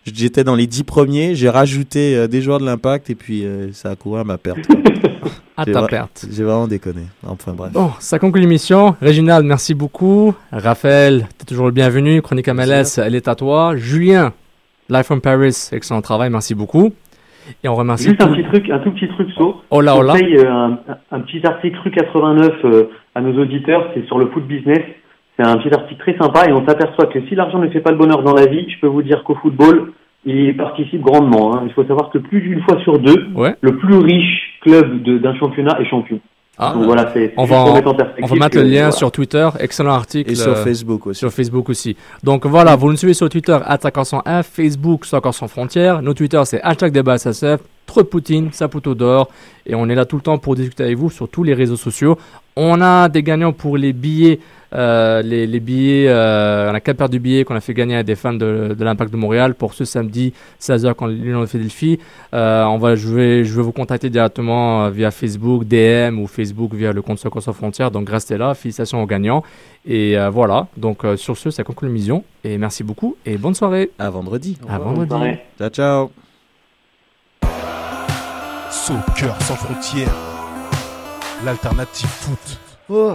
J'étais dans les dix premiers. J'ai rajouté euh, des joueurs de l'impact et puis euh, ça a couru à ma perte. quoi. À J'ai ta perte. J'ai vraiment déconné. Enfin bref. Bon, ça conclut l'émission. Réginald, merci beaucoup. Raphaël, t'es toujours le bienvenu. Chronique MLS, elle est à toi. Julien, Live from Paris, excellent travail, merci beaucoup. Et on remercie Juste un tout- petit truc, un tout petit truc saut. Hola, Je hola. conseille, euh, un, un petit article rue 89 euh, à nos auditeurs, c'est sur le foot business. C'est un petit article très sympa et on s'aperçoit que si l'argent ne fait pas le bonheur dans la vie, je peux vous dire qu'au football, il participe grandement. hein. Il faut savoir que plus d'une fois sur deux, Ouais. le plus riche club d'un championnat est champion. Ah, Donc voilà, c'est on va, en- mettre en on perspective va mettre que, le lien voilà. sur Twitter. Excellent article. Et sur euh, Facebook aussi. Sur Facebook aussi. Donc voilà, vous nous suivez sur Twitter, Attaquant sans F, Facebook, Soccer sans frontières. Nos Twitter, c'est hashtag débat SSF, trop de Poutine, Saputo d'or. Et on est là tout le temps pour discuter avec vous sur tous les réseaux sociaux. On a des gagnants pour les billets, euh, les, les billets, euh, on a quatre paires de billets qu'on a fait gagner à des fans de, de l'Impact de Montréal pour ce samedi 16h contre l'Union de Philadelphie. Euh, on va, je vais, je vais vous contacter directement euh, via Facebook, DM ou Facebook via le compte Soccer sans frontières. Donc restez là, félicitations aux gagnants. Et euh, voilà, donc euh, sur ce, ça conclut l'émission. Et merci beaucoup et bonne soirée. À vendredi. À vendredi. Ciao, ciao. Soccer sans frontières. L'alternative foot. Oh.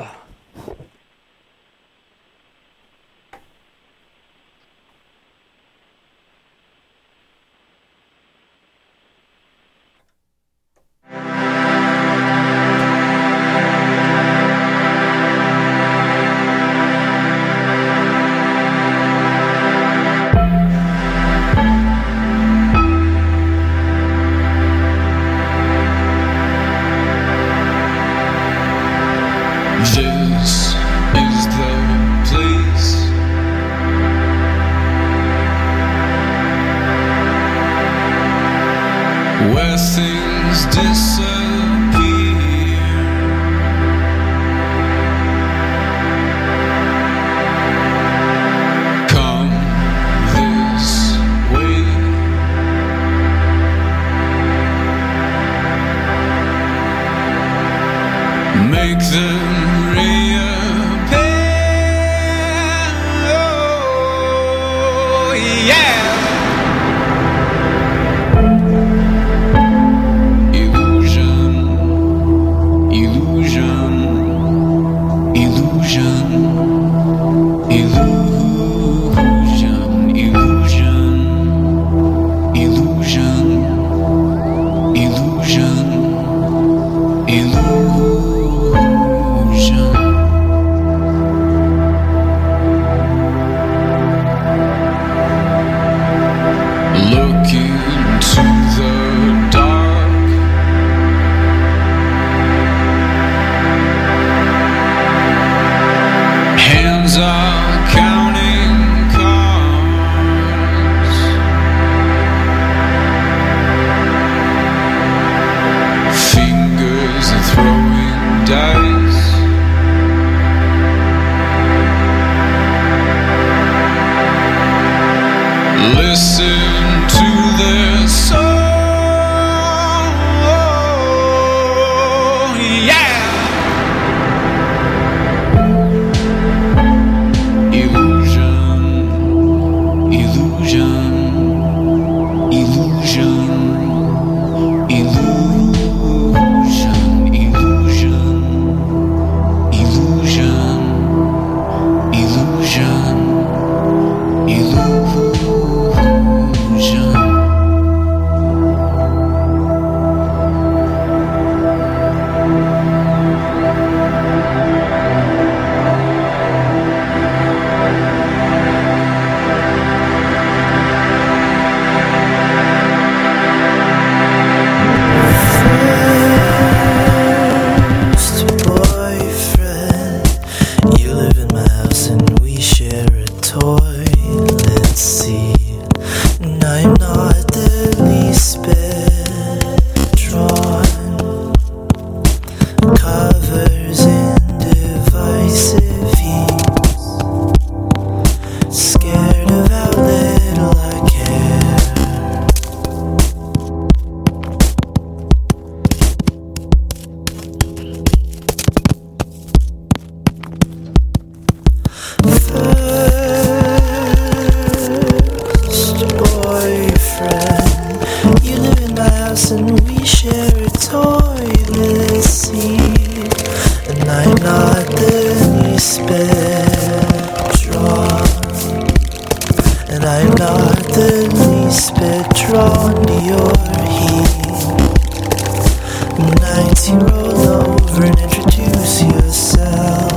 Nights you roll over and introduce yourself.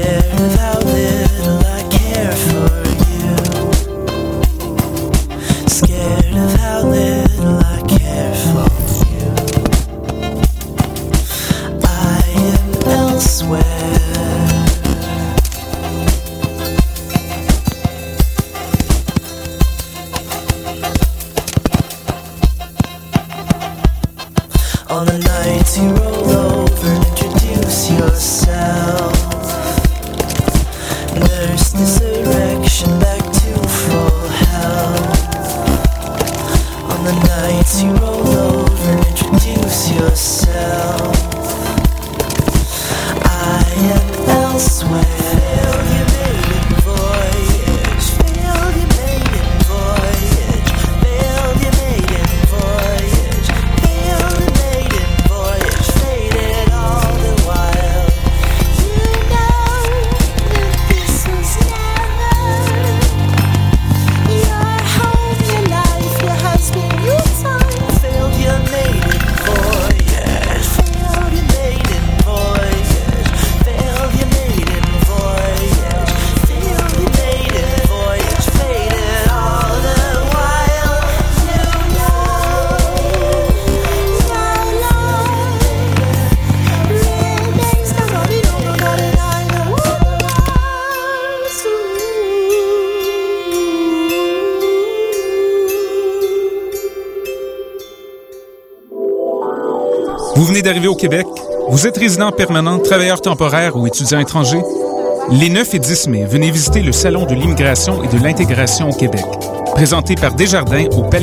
yeah. D'arriver au Québec? Vous êtes résident permanent, travailleur temporaire ou étudiant étranger? Les 9 et 10 mai, venez visiter le Salon de l'immigration et de l'intégration au Québec. Présenté par Desjardins au Palais